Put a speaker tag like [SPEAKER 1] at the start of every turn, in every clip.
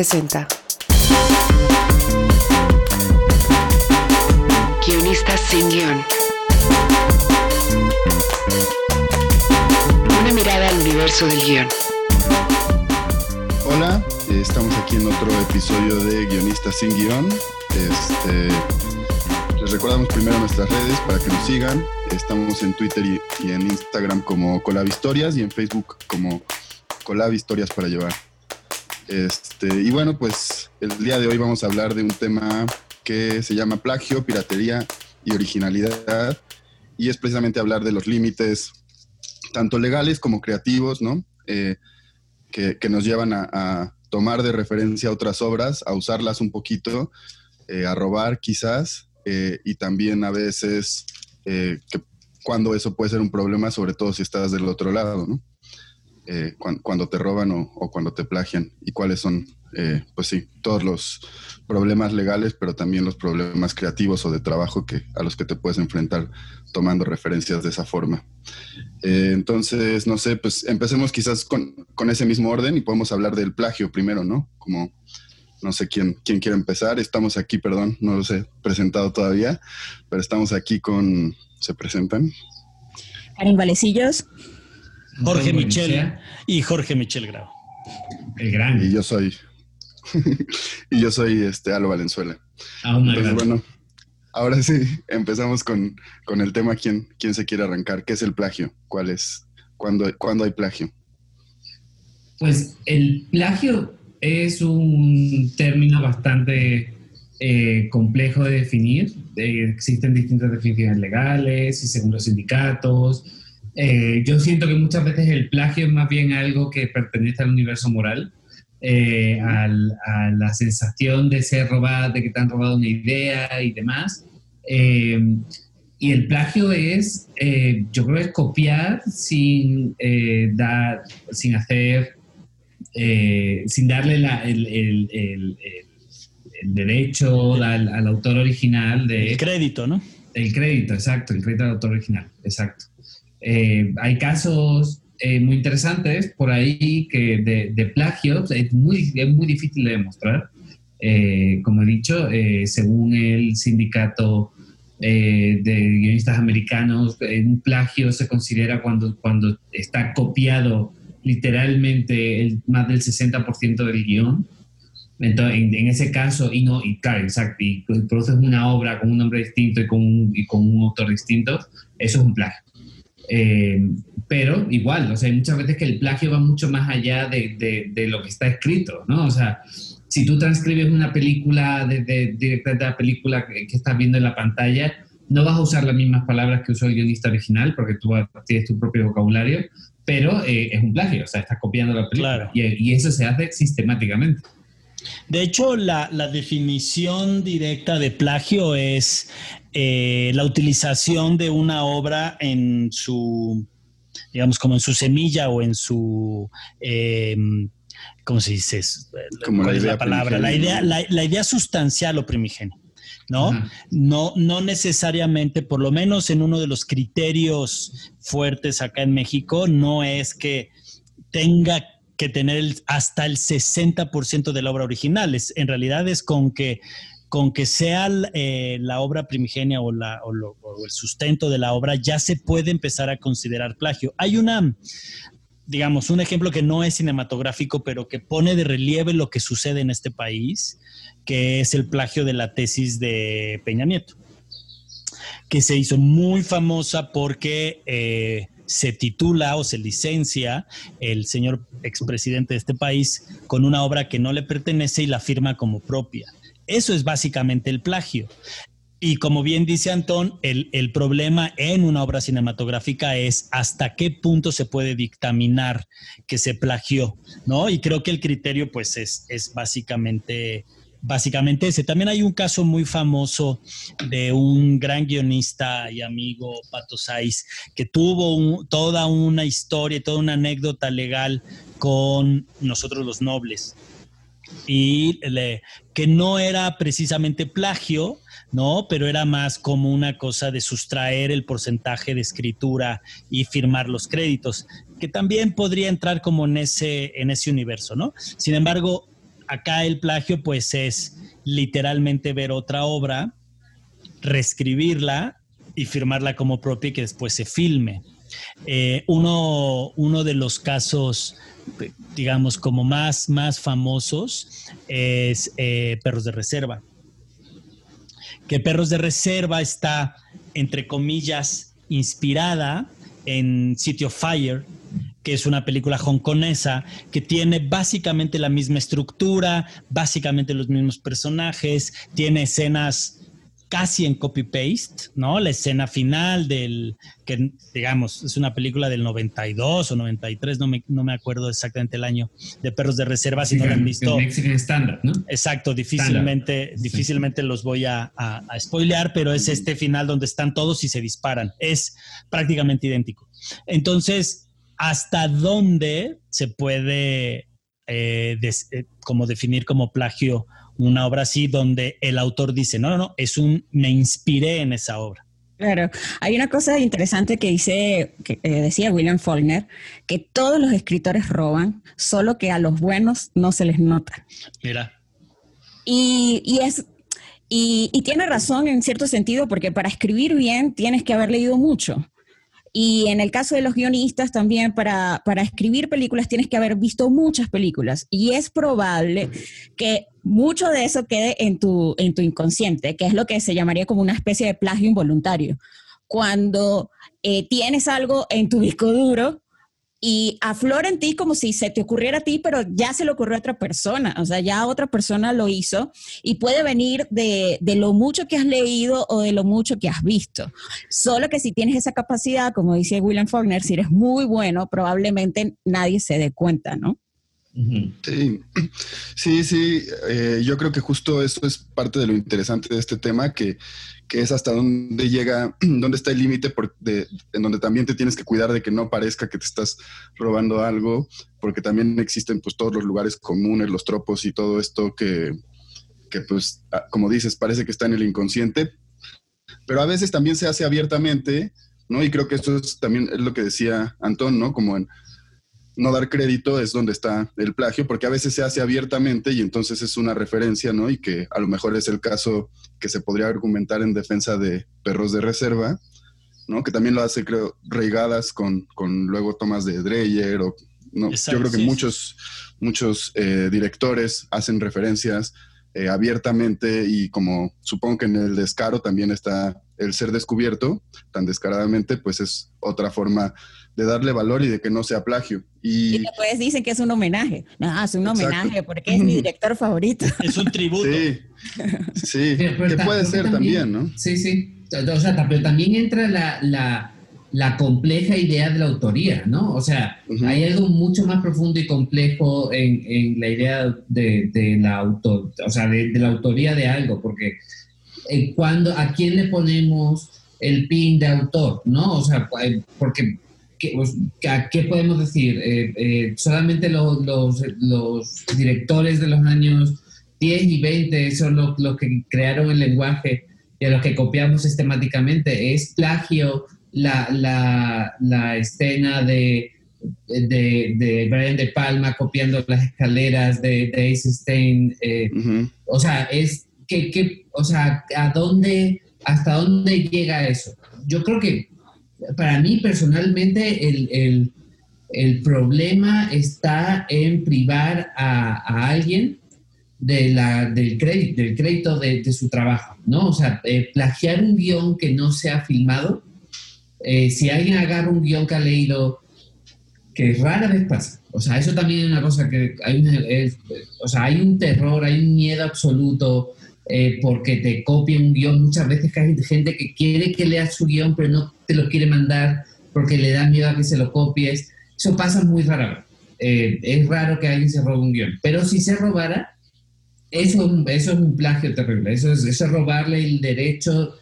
[SPEAKER 1] presenta. Guionistas sin guion. Una mirada al universo del guion.
[SPEAKER 2] Hola, estamos aquí en otro episodio de Guionistas sin guion. Este, les recordamos primero nuestras redes para que nos sigan. Estamos en Twitter y, y en Instagram como Colab Historias y en Facebook como Colab Historias para llevar. Este, y bueno, pues el día de hoy vamos a hablar de un tema que se llama plagio, piratería y originalidad. Y es precisamente hablar de los límites, tanto legales como creativos, ¿no? Eh, que, que, nos llevan a, tomar de referencia otras obras, a usarlas un poquito, eh, a robar quizás, eh, y también a veces eh, que cuando eso puede ser un problema, sobre todo si estás del otro lado, ¿no? Eh, cuando, te roban o, o, cuando te plagian y cuáles son, eh, pues sí, todos los problemas legales, pero también los problemas creativos o de trabajo que, a los que te puedes enfrentar tomando referencias de esa forma. Eh, entonces, no sé, pues empecemos quizás con, con, ese mismo orden y podemos hablar del plagio primero, ¿no? Como, no sé quién, quién quiere empezar. Estamos aquí, perdón, no los he presentado todavía, pero estamos aquí con, ¿se presentan?
[SPEAKER 3] Karin Valecillos.
[SPEAKER 4] Jorge Michel y Jorge Michel Grau.
[SPEAKER 2] El gran. Y yo soy. y yo soy este Alo Valenzuela. Ah, Entonces, bueno, ahora sí, empezamos con, con el tema ¿quién, quién se quiere arrancar. ¿Qué es el plagio? ¿Cuál es? ¿Cuándo, ¿cuándo hay plagio?
[SPEAKER 5] Pues el plagio es un término bastante eh, complejo de definir. Eh, existen distintas definiciones legales y según los sindicatos eh, yo siento que muchas veces el plagio es más bien algo que pertenece al universo moral, eh, al, a la sensación de ser robado, de que te han robado una idea y demás. Eh, y el plagio es, eh, yo creo, es copiar sin eh, dar, sin hacer, sin darle la, el, el, el, el, derecho al, al, autor original de...
[SPEAKER 4] El crédito, ¿no?
[SPEAKER 5] El crédito, exacto, el crédito al autor original, exacto. Eh, hay casos eh, muy interesantes por ahí que de, de plagios es muy, es muy difícil de demostrar. Eh, como he dicho, eh, según el sindicato eh, de guionistas americanos, un plagio se considera cuando, cuando está copiado literalmente el, más del 60% del guion. Entonces, en, en, ese caso, y no, y claro, exacto, y produces una obra con un nombre distinto y con un, y con un autor distinto, eso es un plagio. Eh, pero igual, o sea, hay muchas veces que el plagio va mucho más allá de, de, de, lo que está escrito, ¿no? O sea, si tú transcribes una película desde directamente la película que, que, estás viendo en la pantalla, no vas a usar las mismas palabras que usó el guionista original porque tú tienes tu propio vocabulario, pero eh, es un plagio, o sea, estás copiando la película claro. y, y, eso se hace sistemáticamente.
[SPEAKER 4] De hecho, la, la definición directa de plagio es eh, la utilización de una obra en su, digamos, como en su semilla o en su... Eh, ¿Cómo se dice?
[SPEAKER 2] Como
[SPEAKER 4] ¿Cuál la es la palabra? La idea, la, la idea sustancial o primigenio. ¿no? No, no necesariamente, por lo menos en uno de los criterios fuertes acá en México, no es que tenga que tener el, hasta el 60% de la obra original. Es, en realidad es con que con que sea eh, la obra primigenia o, la, o, lo, el sustento de la obra, ya se puede empezar a considerar plagio. Hay una, digamos, un ejemplo que no es cinematográfico, pero que pone de relieve lo que sucede en este país, que es el plagio de la tesis de Peña Nieto, que se hizo muy famosa porque... Eh, se titula o se licencia el señor expresidente de este país con una obra que no le pertenece y la firma como propia. Eso es básicamente el plagio. Y como bien dice Antón, el, el, problema en una obra cinematográfica es hasta qué punto se puede dictaminar que se plagió, ¿no? Y creo que el criterio, pues, es, es básicamente, básicamente ese. También hay un caso muy famoso de un gran guionista y amigo, Pato Saiz, que tuvo toda una historia, toda una anécdota legal con nosotros los nobles y que no era precisamente plagio, ¿no? Pero era más como una cosa de sustraer el porcentaje de escritura y firmar los créditos, que también podría entrar como en ese, en ese universo, ¿no? Sin embargo, acá el plagio pues es literalmente ver otra obra, reescribirla y firmarla como propia y que después se filme. Eh, uno, uno de los casos, digamos, como más, más famosos es eh, Perros de Reserva. Que Perros de Reserva está, entre comillas, inspirada en City Fire, que es una película hongkonesa que tiene básicamente la misma estructura, básicamente los mismos personajes, tiene escenas casi en copy-paste, ¿no? La escena final del, que digamos, es una película del 92 o 93, no me, no me acuerdo exactamente el año, de Perros de Reserva, si no lo han visto.
[SPEAKER 5] Mexican Standard, ¿no?
[SPEAKER 4] Exacto, difícilmente, difícilmente los voy a, a, a spoilear, pero es este final donde están todos y se disparan. Es prácticamente idéntico. Entonces, ¿hasta dónde se puede eh, des, eh, como definir como plagio una obra así donde el autor dice, no, no, no, es un, me inspiré en esa obra.
[SPEAKER 3] Claro, hay una cosa interesante que dice, que eh, decía William Faulkner, que todos los escritores roban, solo que a los buenos no se les nota.
[SPEAKER 4] Mira.
[SPEAKER 3] Y, y es, y, y, tiene razón en cierto sentido, porque para escribir bien tienes que haber leído mucho. Y en el caso de los guionistas también, para, para, escribir películas tienes que haber visto muchas películas. Y es probable que mucho de eso quede en tu, en tu inconsciente, que es lo que se llamaría como una especie de plagio involuntario. Cuando eh, tienes algo en tu disco duro y aflora en ti como si se te ocurriera a ti, pero ya se le ocurrió a otra persona, o sea, ya otra persona lo hizo y puede venir de, de, lo mucho que has leído o de lo mucho que has visto. Solo que si tienes esa capacidad, como dice William Faulkner, si eres muy bueno, probablemente nadie se dé cuenta, ¿no?
[SPEAKER 2] Sí, sí, sí. Eh, yo creo que justo eso es parte de lo interesante de este tema, que, que es hasta dónde llega, dónde está el límite, en donde también te tienes que cuidar de que no parezca que te estás robando algo, porque también existen pues todos los lugares comunes, los tropos y todo esto que, que pues, como dices, parece que está en el inconsciente, pero a veces también se hace abiertamente, ¿no? Y creo que esto es, también es lo que decía Antón, ¿no? Como en no dar crédito es donde está el plagio, porque a veces se hace abiertamente y entonces es una referencia, ¿no? Y que a lo mejor es el caso que se podría argumentar en defensa de perros de reserva, ¿no? Que también lo hace, creo, Reigadas con, con luego tomas de Dreyer o... No, Exacto, yo creo que sí, muchos, muchos eh, directores hacen referencias eh, abiertamente y como supongo que en el descaro también está el ser descubierto tan descaradamente, pues es otra forma de darle valor y de que no sea plagio. Y,
[SPEAKER 3] y después dicen que es un homenaje. No, es un homenaje Exacto. porque es mi director favorito.
[SPEAKER 4] Es un tributo.
[SPEAKER 2] Sí, sí que puede ser también, ¿no?
[SPEAKER 5] Sí, sí. O sea, pero también entra la, la, la, compleja idea de la autoría, ¿no? O sea, uh -huh. hay algo mucho más profundo y complejo en, en la idea de, de la autor, o sea, de, de, la autoría de algo, porque eh, cuando, ¿a quién le ponemos el pin de autor, no? O sea, porque ¿Qué, ¿Qué, podemos decir? Eh, eh, solamente los, los, los, directores de los años 10 y 20 son los, los, que crearon el lenguaje y a los que copiamos sistemáticamente. Es plagio la, la, la escena de, de, de, Brian De Palma copiando las escaleras de, de Ace Stein. Eh, uh -huh. O sea, es que, que, o sea, ¿a dónde, hasta dónde llega eso? Yo creo que para mí personalmente el, el, el, problema está en privar a, a alguien de la, del crédito, del crédito de, de, su trabajo, ¿no? O sea, eh, plagiar un guion que no se ha filmado, eh, si alguien agarra un guion que ha leído, que rara vez pasa, o sea, eso también es una cosa que hay, es, o sea, hay un terror, hay un miedo absoluto eh, porque te copia un guion. Muchas veces hay gente que quiere que leas su guion, pero no te lo quiere mandar porque le da miedo a que se lo copies. Eso pasa muy raro. Eh, es raro que alguien se robe un guion. Pero si se robara, eso, es un plagio terrible. Eso es, robarle el derecho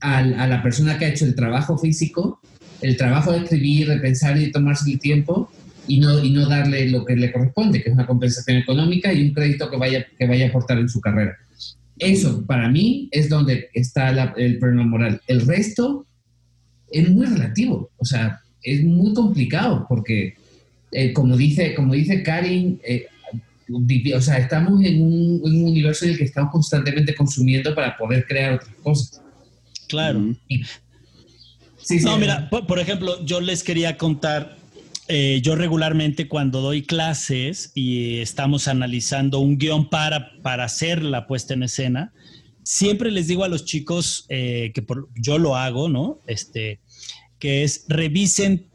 [SPEAKER 5] a, la persona que ha hecho el trabajo físico, el trabajo de escribir, de pensar y de tomarse el tiempo. Y no, y no darle lo que le corresponde, que es una compensación económica y un crédito que vaya, que vaya a aportar en su carrera. Eso, para mí, es donde está la, el problema moral. El resto es muy relativo, o sea, es muy complicado porque, eh, como, dice, como dice Karin, eh, o sea, estamos en un, universo en el que estamos constantemente consumiendo para poder crear otras cosas.
[SPEAKER 4] Claro. sí, no, mira, por, ejemplo, yo les quería contar, eh, yo regularmente cuando doy clases y estamos analizando un guion para, para hacer la puesta en escena, siempre les digo a los chicos eh, que yo lo hago, ¿no? Este, que es revisen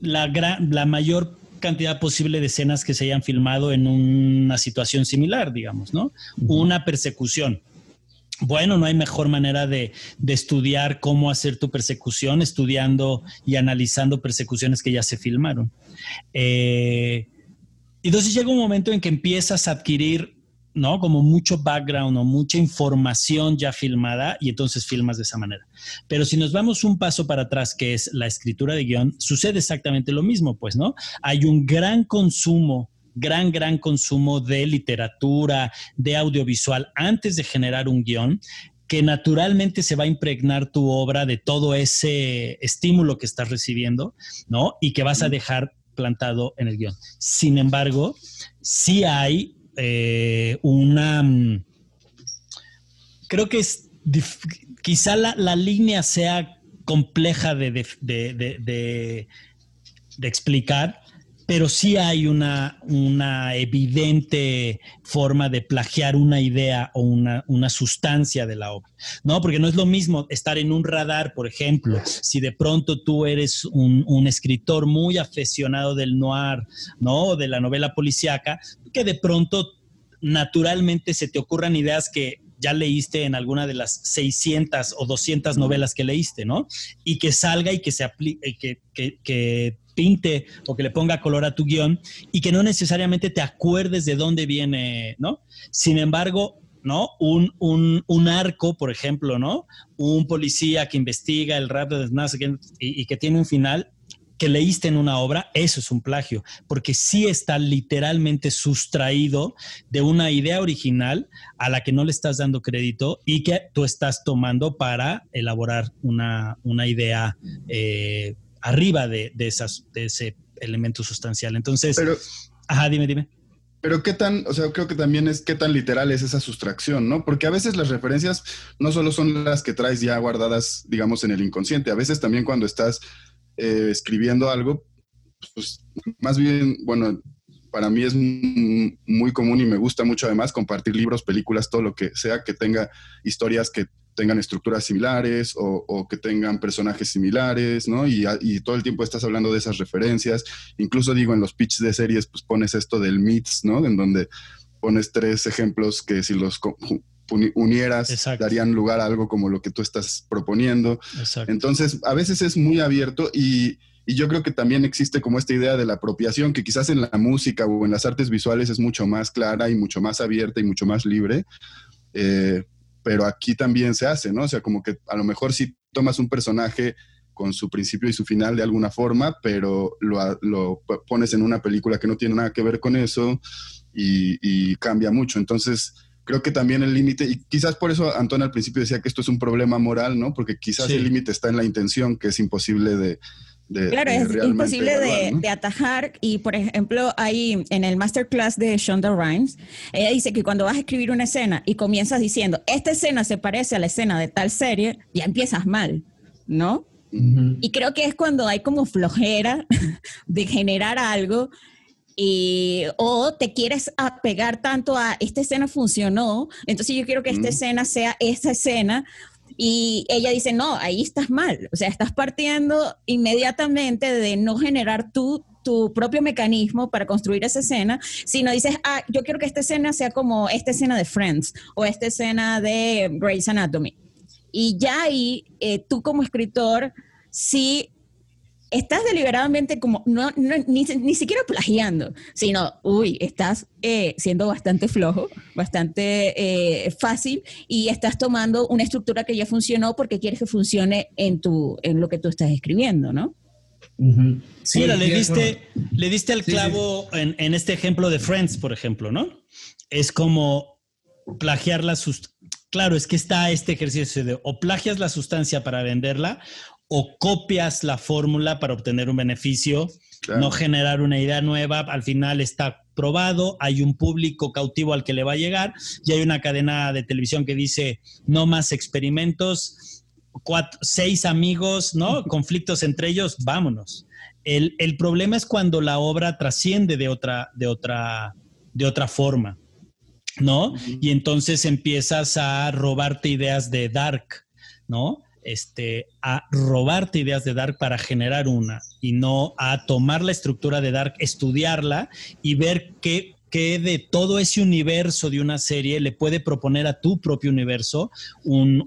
[SPEAKER 4] la, gran, la mayor cantidad posible de escenas que se hayan filmado en una situación similar, digamos, ¿no? Una persecución. Bueno, no hay mejor manera de, estudiar cómo hacer tu persecución estudiando y analizando persecuciones que ya se filmaron. Eh, entonces llega un momento en que empiezas a adquirir ¿no? Como mucho background o mucha información ya filmada y entonces filmas de esa manera. Pero si nos vamos un paso para atrás, que es la escritura de guion, sucede exactamente lo mismo, pues, ¿no? Hay un gran consumo gran, gran consumo de literatura, de audiovisual antes de generar un guion que naturalmente se va a impregnar tu obra de todo ese estímulo que estás recibiendo, ¿no? Y que vas a dejar plantado en el guion. Sin embargo, sí hay eh, una... Mm, creo que es quizá la, línea sea compleja de, de, explicar, pero sí hay una, una, evidente forma de plagiar una idea o una, una, sustancia de la obra, ¿no? Porque no es lo mismo estar en un radar, por ejemplo, si de pronto tú eres un, un escritor muy aficionado del noir, ¿no? De la novela policíaca, que de pronto naturalmente se te ocurran ideas que ya leíste en alguna de las 600 o 200 novelas que leíste, ¿no? Y que salga y que se aplique, que, que, que, pinte o que le ponga color a tu guion y que no necesariamente te acuerdes de dónde viene, ¿no? Sin embargo, ¿no? Un, un, un arco, por ejemplo, ¿no? Un policía que investiga el rap de y, y que tiene un final, que leíste en una obra, eso es un plagio, porque sí está literalmente sustraído de una idea original a la que no le estás dando crédito y que tú estás tomando para elaborar una, idea eh, arriba de, esas, de ese elemento sustancial. Entonces,
[SPEAKER 2] pero,
[SPEAKER 4] ajá, dime, dime.
[SPEAKER 2] Pero qué tan, o sea, creo que también es qué tan literal es esa sustracción, ¿no? Porque a veces las referencias no solo son las que traes ya guardadas, digamos, en el inconsciente, a veces también cuando estás eh, escribiendo algo, pues más bien, bueno, para mí es muy común y me gusta mucho además compartir libros, películas, todo lo que sea que tenga historias que tengan estructuras similares o, que tengan personajes similares, ¿no? Y, todo el tiempo estás hablando de esas referencias. Incluso digo, en los pitches de series, pues pones esto del MITS, ¿no? En donde pones tres ejemplos que si los unieras, darían lugar a algo como lo que tú estás proponiendo. Entonces, a veces es muy abierto y, yo creo que también existe como esta idea de la apropiación, que quizás en la música o en las artes visuales es mucho más clara y mucho más abierta y mucho más libre. Eh, pero aquí también se hace, ¿no? O sea, como que a lo mejor si tomas un personaje con su principio y su final de alguna forma, pero lo, lo pones en una película que no tiene nada que ver con eso y, y cambia mucho. Entonces, creo que también el límite, y quizás por eso Antonio al principio decía que esto es un problema moral, ¿no? Porque quizás el límite está en la intención, que es imposible de...
[SPEAKER 3] claro, es imposible de, atajar y por ejemplo ahí en el masterclass de Shonda Rhimes, ella dice que cuando vas a escribir una escena y comienzas diciendo, esta escena se parece a la escena de tal serie, ya empiezas mal, ¿no? Y creo que es cuando hay como flojera de generar algo o te quieres apegar tanto a esta escena funcionó, entonces yo quiero que esta escena sea esta escena. Y ella dice, no, ahí estás mal. O sea, estás partiendo inmediatamente de no generar tú tu propio mecanismo para construir esa escena, sino dices, ah, yo quiero que esta escena sea como esta escena de Friends o esta escena de Grey's Anatomy. Y ya ahí, eh, tú como escritor, sí estás deliberadamente como, no, ni, siquiera plagiando, sino, uy, estás eh, siendo bastante flojo, bastante eh, fácil y estás tomando una estructura que ya funcionó porque quieres que funcione en, tu, en lo que tú estás escribiendo, ¿no?
[SPEAKER 4] sí, le diste, le diste el clavo En, en, este ejemplo de Friends, por ejemplo, ¿no? Es como plagiar la sustancia. Claro, es que está este ejercicio de o plagias la sustancia para venderla o copias la fórmula para obtener un beneficio, no generar una idea nueva, al final está probado, hay un público cautivo al que le va a llegar y hay una cadena de televisión que dice no más experimentos, seis amigos, ¿no? Conflictos entre ellos, vámonos. El, el, problema es cuando la obra trasciende de otra, de otra, de otra forma, ¿no? Y entonces empiezas a robarte ideas de Dark, ¿no? Este, a robarte ideas de Dark para generar una y no a tomar la estructura de Dark, estudiarla y ver qué que de todo ese universo de una serie le puede proponer a tu propio universo un,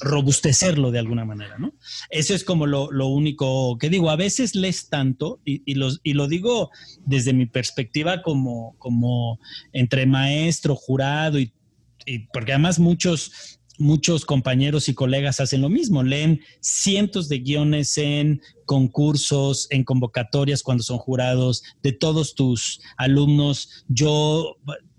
[SPEAKER 4] robustecerlo de alguna manera, ¿no? Eso es como lo, único que digo. A veces lees tanto, y, y, y lo digo desde mi perspectiva como, como entre maestro, jurado, y, y porque además muchos muchos compañeros y colegas hacen lo mismo, leen cientos de guiones en concursos, en convocatorias cuando son jurados, de todos tus alumnos. Yo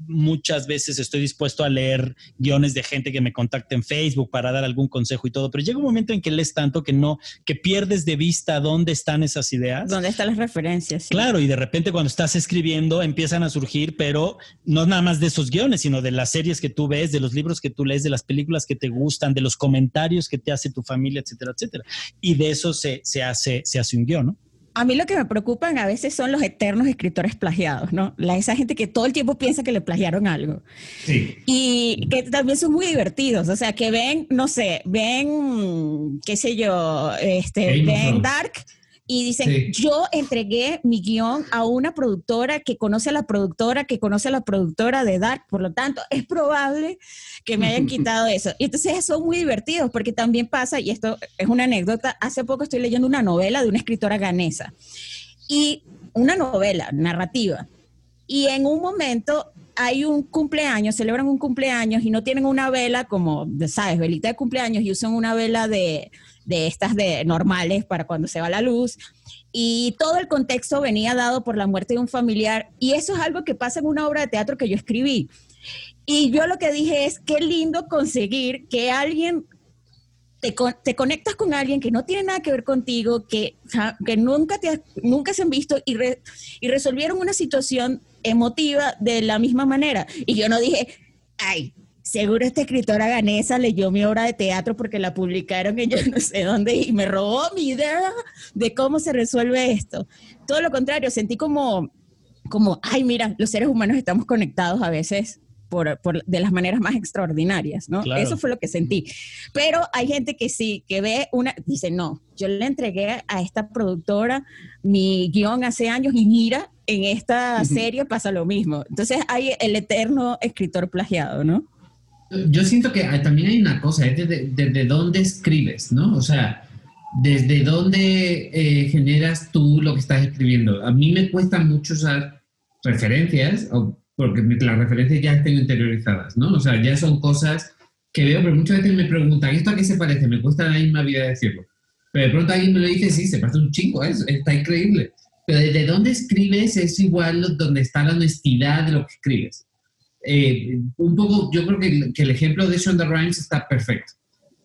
[SPEAKER 4] muchas veces estoy dispuesto a leer guiones de gente que me contacta en Facebook para dar algún consejo y todo, pero llega un momento en que lees tanto que no, que pierdes de vista dónde están esas ideas.
[SPEAKER 3] ¿Dónde están las referencias?
[SPEAKER 4] Claro, y de repente cuando estás escribiendo empiezan a surgir, pero no nada más de esos guiones, sino de las series que tú ves, de los libros que tú lees, de las películas que te gustan, de los comentarios que te hace tu familia, etcétera, etcétera. Y de eso se, se hace, se hace un guion, ¿no?
[SPEAKER 3] A mí lo que me preocupan a veces son los eternos escritores plagiados, ¿no? La, esa gente que todo el tiempo piensa que le plagiaron algo. Sí. Y que también son muy divertidos, o sea, que ven, no sé, ven, qué sé yo, este, ven Dark y dicen, yo entregué mi guion a una productora que conoce a la productora, que conoce a la productora de Dark, por lo tanto, es probable que me hayan quitado eso. Y entonces son muy divertidos porque también pasa, y esto es una anécdota, hace poco estoy leyendo una novela de una escritora ganesa, y una novela narrativa, y en un momento hay un cumpleaños, celebran un cumpleaños y no tienen una vela como, ¿sabes? Velita de cumpleaños y usan una vela de de estas de normales para cuando se va la luz. Y todo el contexto venía dado por la muerte de un familiar. Y eso es algo que pasa en una obra de teatro que yo escribí. Y yo lo que dije es, qué lindo conseguir que alguien, te, te conectas con alguien que no tiene nada que ver contigo, que, que nunca, te, nunca se han visto y, y resolvieron una situación emotiva de la misma manera. Y yo no dije, ay, seguro esta escritora ganesa leyó mi obra de teatro porque la publicaron en yo no sé dónde y me robó mi idea de cómo se resuelve esto. Todo lo contrario, sentí como, como ay, mira, los seres humanos estamos conectados a veces por, por, de las maneras más extraordinarias, ¿no? Eso fue lo que sentí. Pero hay gente que sí, que ve una, dice, no, yo le entregué a esta productora mi guion hace años y mira, en esta serie pasa lo mismo. Entonces hay el eterno escritor plagiado, ¿no?
[SPEAKER 5] Yo siento que también hay una cosa, es desde, dónde escribes, ¿no? O sea, desde dónde eh, generas tú lo que estás escribiendo. A mí me cuesta mucho usar referencias, porque las referencias ya están interiorizadas, ¿no? O sea, ya son cosas que veo, pero muchas veces me preguntan, ¿esto a qué se parece? Me cuesta la misma vida decirlo. Pero de pronto alguien me lo dice, sí, se parece un chingo, eso, está increíble. Pero desde dónde escribes es igual donde está la honestidad de lo que escribes. Eh, un poco, yo creo que, el ejemplo de Shonda Rhimes está perfecto.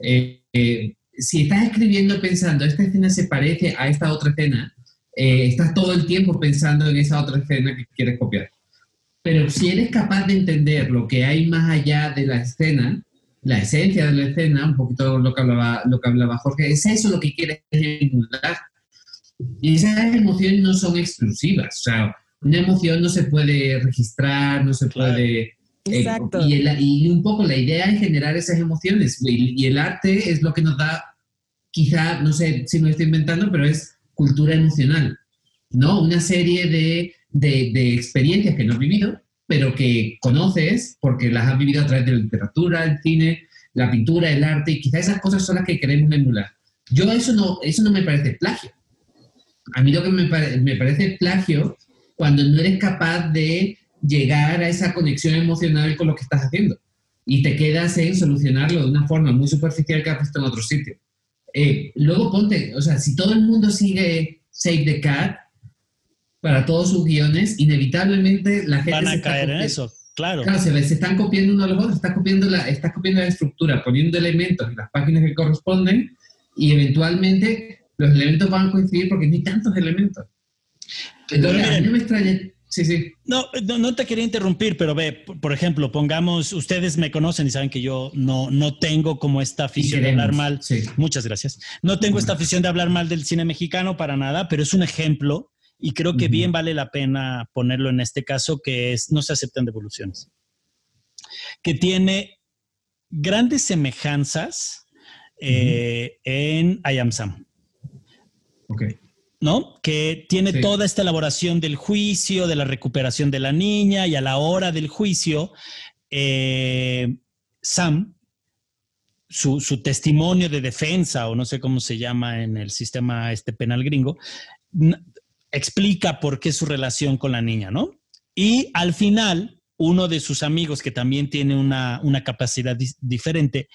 [SPEAKER 5] Eh, eh, si estás escribiendo pensando, esta escena se parece a esta otra escena, estás todo el tiempo pensando en esa otra escena que quieres copiar. Pero si eres capaz de entender lo que hay más allá de la escena, la esencia de la escena, un poquito lo que hablaba, lo que hablaba Jorge, es eso lo que quieres emular. Y esas emociones no son exclusivas. O sea, una emoción no se puede registrar, no se puede... Eh,
[SPEAKER 3] Exacto.
[SPEAKER 5] y, un poco la idea es generar esas emociones y, el arte es lo que nos da, quizá, no sé si me estoy inventando, pero es cultura emocional, ¿no? Una serie de, de, de experiencias que no has vivido, pero que conoces porque las has vivido a través de la literatura, el cine, la pintura, el arte, y quizá esas cosas son las que queremos emular. Yo eso no, eso no me parece plagio. A mí lo que me, me parece plagio cuando no eres capaz de llegar a esa conexión emocional con lo que estás haciendo y te quedas en solucionarlo de una forma muy superficial que has visto en otro sitio. Eh, luego ponte, o sea, si todo el mundo sigue Save the Cat para todos sus guiones, inevitablemente la gente...
[SPEAKER 4] Van a caer en eso, claro.
[SPEAKER 5] Claro, se, se, están copiando uno a los otros, estás copiando, la, estás copiando la estructura, poniendo elementos en las páginas que corresponden y eventualmente los elementos van a coincidir porque no hay tantos elementos. Entonces, a mí no me extraña, Sí, sí.
[SPEAKER 4] No, no, te quería interrumpir, pero ve, por ejemplo, pongamos, ustedes me conocen y saben que yo no, no tengo como esta afición de hablar mal. Muchas gracias. No tengo esta afición de hablar mal del cine mexicano para nada, pero es un ejemplo y creo que bien vale la pena ponerlo en este caso, que es no se aceptan devoluciones. Que tiene grandes semejanzas eh, en I Am Sam.
[SPEAKER 5] Ok.
[SPEAKER 4] ¿No? Que tiene toda esta elaboración del juicio, de la recuperación de la niña y a la hora del juicio, eh, Sam, su, testimonio de defensa, o no sé cómo se llama en el sistema este penal gringo, explica por qué su relación con la niña, ¿no? Y al final, uno de sus amigos, que también tiene una, capacidad diferente,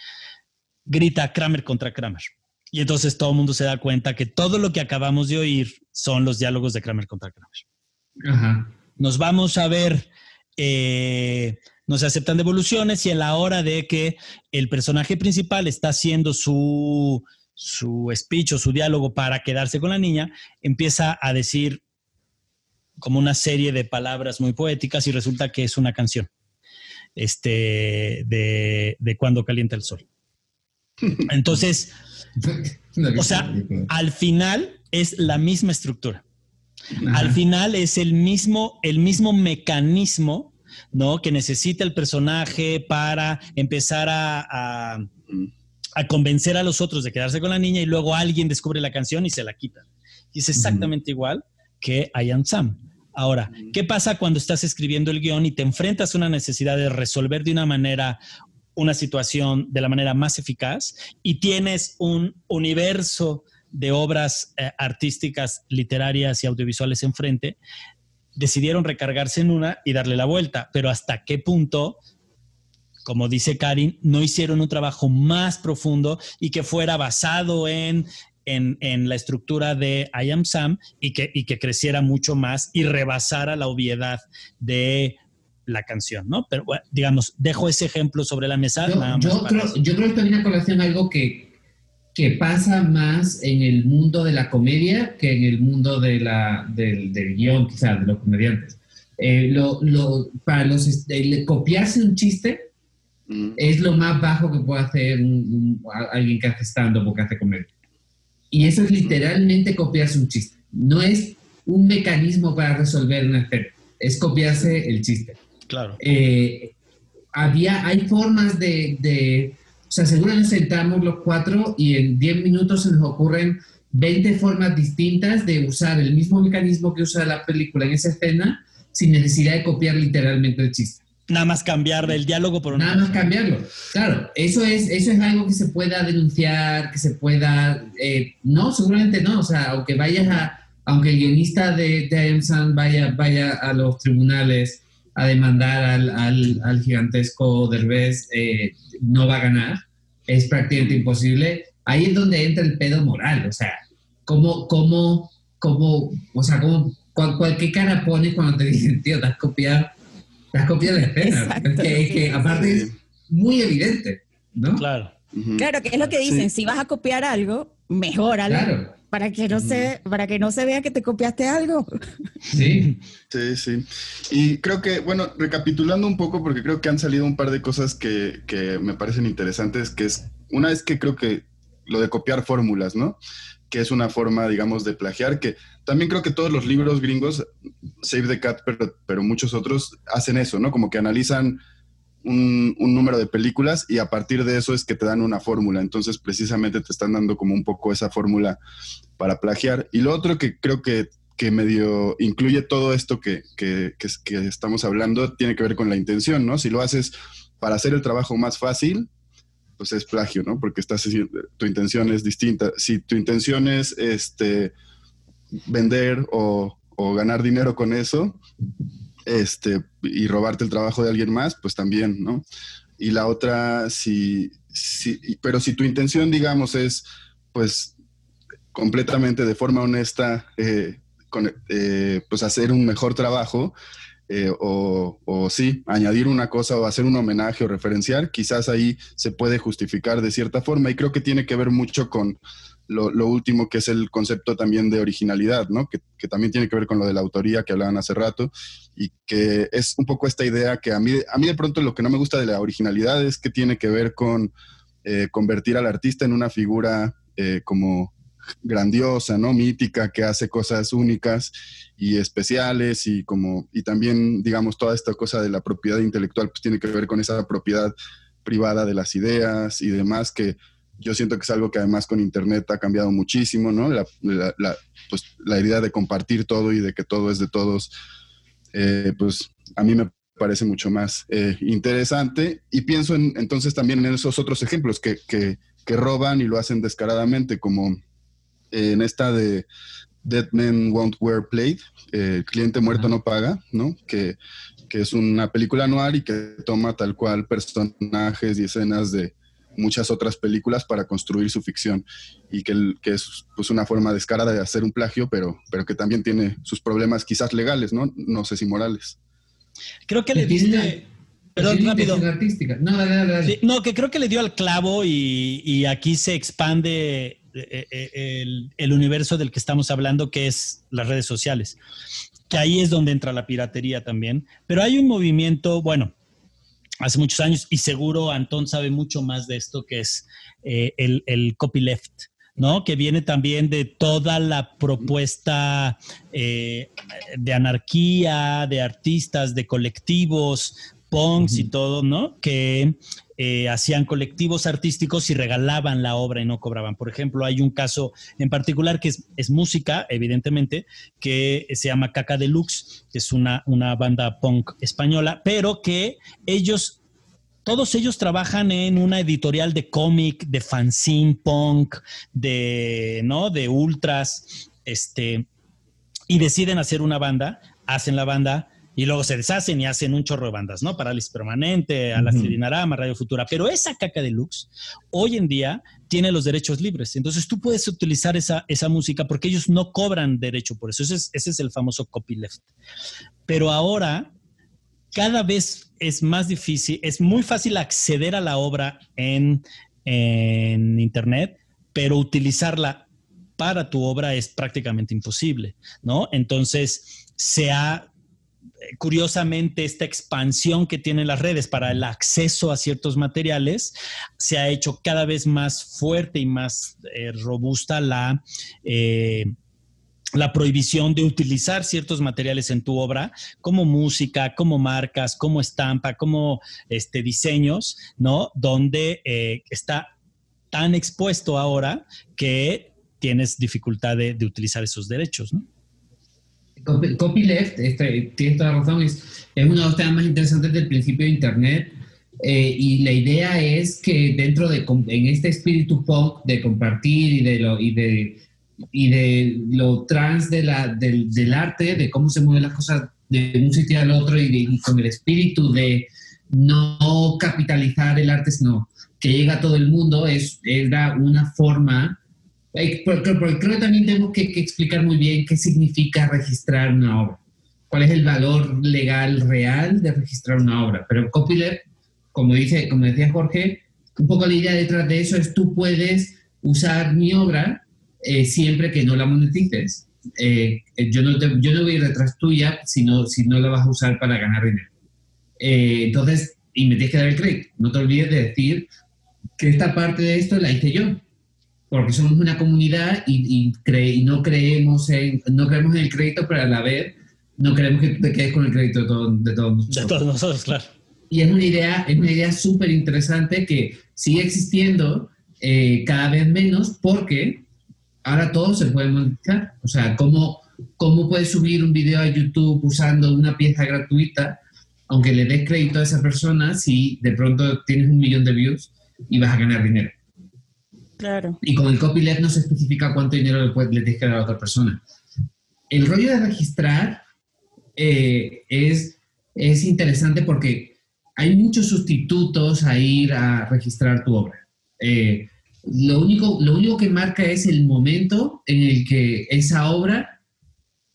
[SPEAKER 4] grita Kramer contra Kramer. Y entonces todo el mundo se da cuenta que todo lo que acabamos de oír son los diálogos de Kramer contra Kramer. Nos vamos a ver, eh, nos aceptan devoluciones y a la hora de que el personaje principal está haciendo su, su speech o su diálogo para quedarse con la niña, empieza a decir como una serie de palabras muy poéticas y resulta que es una canción este, de, de Cuando calienta el sol. Entonces, o sea, al final es la misma estructura. Al final es el mismo, el mismo mecanismo, ¿no? Que necesita el personaje para empezar a, a, convencer a los otros de quedarse con la niña y luego alguien descubre la canción y se la quita. Y es exactamente igual que I Am Sam. Ahora, ¿qué pasa cuando estás escribiendo el guion y te enfrentas a una necesidad de resolver de una manera una situación de la manera más eficaz y tienes un universo de obras eh, artísticas, literarias y audiovisuales enfrente, decidieron recargarse en una y darle la vuelta. Pero hasta qué punto, como dice Karin, no hicieron un trabajo más profundo y que fuera basado en, en, la estructura de I Am Sam y que, y que creciera mucho más y rebasara la obviedad de la canción, ¿no? Pero digamos, dejo ese ejemplo sobre la mesa.
[SPEAKER 5] Yo, creo, yo creo que también a colación algo que, que pasa más en el mundo de la comedia que en el mundo de la, del, del guion, quizás, de los comediantes. Eh, lo, lo, para los, copiarse un chiste mm. es lo más bajo que puede hacer alguien que hace stand-up o que hace comedia. Y eso es literalmente copiarse un chiste. No es un mecanismo para resolver una escena, es copiarse el chiste.
[SPEAKER 4] Claro.
[SPEAKER 5] Eh, había, hay formas de, de, o sea, seguramente sentamos los cuatro y en 10 minutos se nos ocurren 20 formas distintas de usar el mismo mecanismo que usa la película en esa escena sin necesidad de copiar literalmente el chiste.
[SPEAKER 4] Nada más cambiar el diálogo por
[SPEAKER 5] Nada más cambiarlo. Claro, eso es, eso es algo que se pueda denunciar, que se pueda... Eh, no, seguramente no. O sea, aunque vayas a... Aunque el guionista de, de vaya, vaya a los tribunales a demandar al, al, al gigantesco Derbez, eh, no va a ganar, es prácticamente imposible. Ahí es donde entra el pedo moral, o sea, cómo, cómo, cómo, o sea, cómo, cualquier cara pones cuando te dicen, tío, te has copiado, te has copiado la escena. Es que, que, aparte es muy evidente, ¿no?
[SPEAKER 4] Claro.
[SPEAKER 3] Claro, que es lo que dicen, si vas a copiar algo, mejóralo. Claro para que no se, para que no se vea que te copiaste algo.
[SPEAKER 5] Sí.
[SPEAKER 2] Sí, sí. Y creo que, bueno, recapitulando un poco, porque creo que han salido un par de cosas que, que me parecen interesantes, que es, una es que creo que lo de copiar fórmulas, ¿no? Que es una forma, digamos, de plagiar, que también creo que todos los libros gringos, Save the Cat, pero, pero muchos otros, hacen eso, ¿no? Como que analizan un, número de películas y a partir de eso es que te dan una fórmula. Entonces, precisamente te están dando como un poco esa fórmula para plagiar. Y lo otro que creo que, que medio incluye todo esto que, que, estamos hablando tiene que ver con la intención, ¿no? Si lo haces para hacer el trabajo más fácil, pues es plagio, ¿no? Porque estás tu intención es distinta. Si tu intención es este, vender o, o ganar dinero con eso, este, y robarte el trabajo de alguien más, pues también, ¿no? Y la otra, si, si, pero si tu intención, digamos, es, pues, completamente de forma honesta, eh, eh, pues hacer un mejor trabajo, eh, o, sí, añadir una cosa o hacer un homenaje o referenciar, quizás ahí se puede justificar de cierta forma y creo que tiene que ver mucho con lo, último que es el concepto también de originalidad, ¿no? Que, también tiene que ver con lo de la autoría que hablaban hace rato y que es un poco esta idea que a mí, a mí de pronto lo que no me gusta de la originalidad es que tiene que ver con convertir al artista en una figura como grandiosa, ¿no? Mítica, que hace cosas únicas y especiales y como, y también, digamos, toda esta cosa de la propiedad intelectual, pues tiene que ver con esa propiedad privada de las ideas y demás que yo siento que es algo que además con Internet ha cambiado muchísimo, ¿no? La, pues, la idea de compartir todo y de que todo es de todos, eh, pues a mí me parece mucho más eh, interesante y pienso en, entonces también en esos otros ejemplos que, que, que roban y lo hacen descaradamente, como en esta de Dead Men Won't Wear Plate, El cliente muerto no paga, ¿no? Que, que, es una película anual y que toma tal cual personajes y escenas de muchas otras películas para construir su ficción y que, que es pues, una forma descarada de hacer un plagio, pero, pero que también tiene sus problemas quizás legales, ¿no? No sé si morales.
[SPEAKER 4] Creo que le diste... Perdón, rápido.
[SPEAKER 5] No,
[SPEAKER 4] no, que creo que le dio al clavo y, y aquí se expande eh, eh, el, universo del que estamos hablando, que es las redes sociales, que ahí es donde entra la piratería también. Pero hay un movimiento, bueno, hace muchos años, y seguro Antón sabe mucho más de esto, que es eh, el, el, copyleft. ¿no? Que viene también de toda la propuesta de anarquía, de artistas, de colectivos, punks y todo, ¿no? Que eh, hacían colectivos artísticos y regalaban la obra y no cobraban. Por ejemplo, hay un caso en particular que es, música, evidentemente, que se llama Caca Deluxe, que es una, una banda punk española, pero que ellos todos ellos trabajan en una editorial de cómic, de fanzine punk, de, ¿no? De ultras, este, y deciden hacer una banda, hacen la banda, y luego se deshacen y hacen un chorro de bandas, ¿no? Parálisis Permanente, a la uh Radio Futura. Pero esa caca deluxe hoy en día tiene los derechos libres. Entonces tú puedes utilizar esa, esa música porque ellos no cobran derecho por eso. Ese es, ese es el famoso copyleft. Pero ahora cada vez es más difícil, es muy fácil acceder a la obra en, en Internet, pero utilizarla para tu obra es prácticamente imposible, ¿no? Entonces se ha curiosamente esta expansión que tienen las redes para el acceso a ciertos materiales se ha hecho cada vez más fuerte y más eh, robusta la... Eh, la prohibición de utilizar ciertos materiales en tu obra, como música, como marcas, como estampa, como este, diseños, ¿no? Donde eh, está tan expuesto ahora que tienes dificultad de, de utilizar esos derechos, ¿no?
[SPEAKER 5] Copyleft, este, tienes toda razón, es, es, uno de los temas más interesantes del principio de Internet. Eh, y la idea es que dentro de en este espíritu pop de compartir y de lo, y de, y de lo trans de la, del, del, arte, de cómo se mueven las cosas de un sitio al otro y, con el espíritu de no capitalizar el arte, sino que llega a todo el mundo, es, era una forma porque, creo que también tenemos que, explicar muy bien qué significa registrar una obra, cuál es el valor legal real de registrar una obra. Pero copyleft, como, dice, como decía Jorge, un poco la idea detrás de eso es tú puedes usar mi obra eh, siempre que no la monetices. Eh, yo, no yo no voy detrás tuya si no, si no la vas a usar para ganar dinero. Eh, entonces, y me tienes que dar el crédito. No te olvides de decir que esta parte de esto la hice yo porque somos una comunidad y, y, no, creemos en, no creemos en el crédito, pero a la vez no queremos que te quedes con el crédito de, de todos nosotros.
[SPEAKER 4] De todos nosotros, claro.
[SPEAKER 5] Y es una idea, es una idea súper interesante que sigue existiendo eh, cada vez menos porque ahora todo se puede monetizar. O sea, ¿cómo, ¿cómo puedes subir un video a YouTube usando una pieza gratuita, aunque le des crédito a esa persona, si de pronto tienes un millón de views y vas a ganar dinero? Y con el copyleft no se especifica cuánto dinero le, puede, le a otra persona. El rollo de registrar eh, es, es interesante porque hay muchos sustitutos a ir a registrar tu obra. Eh, lo, único, lo único que marca es el momento en el que esa obra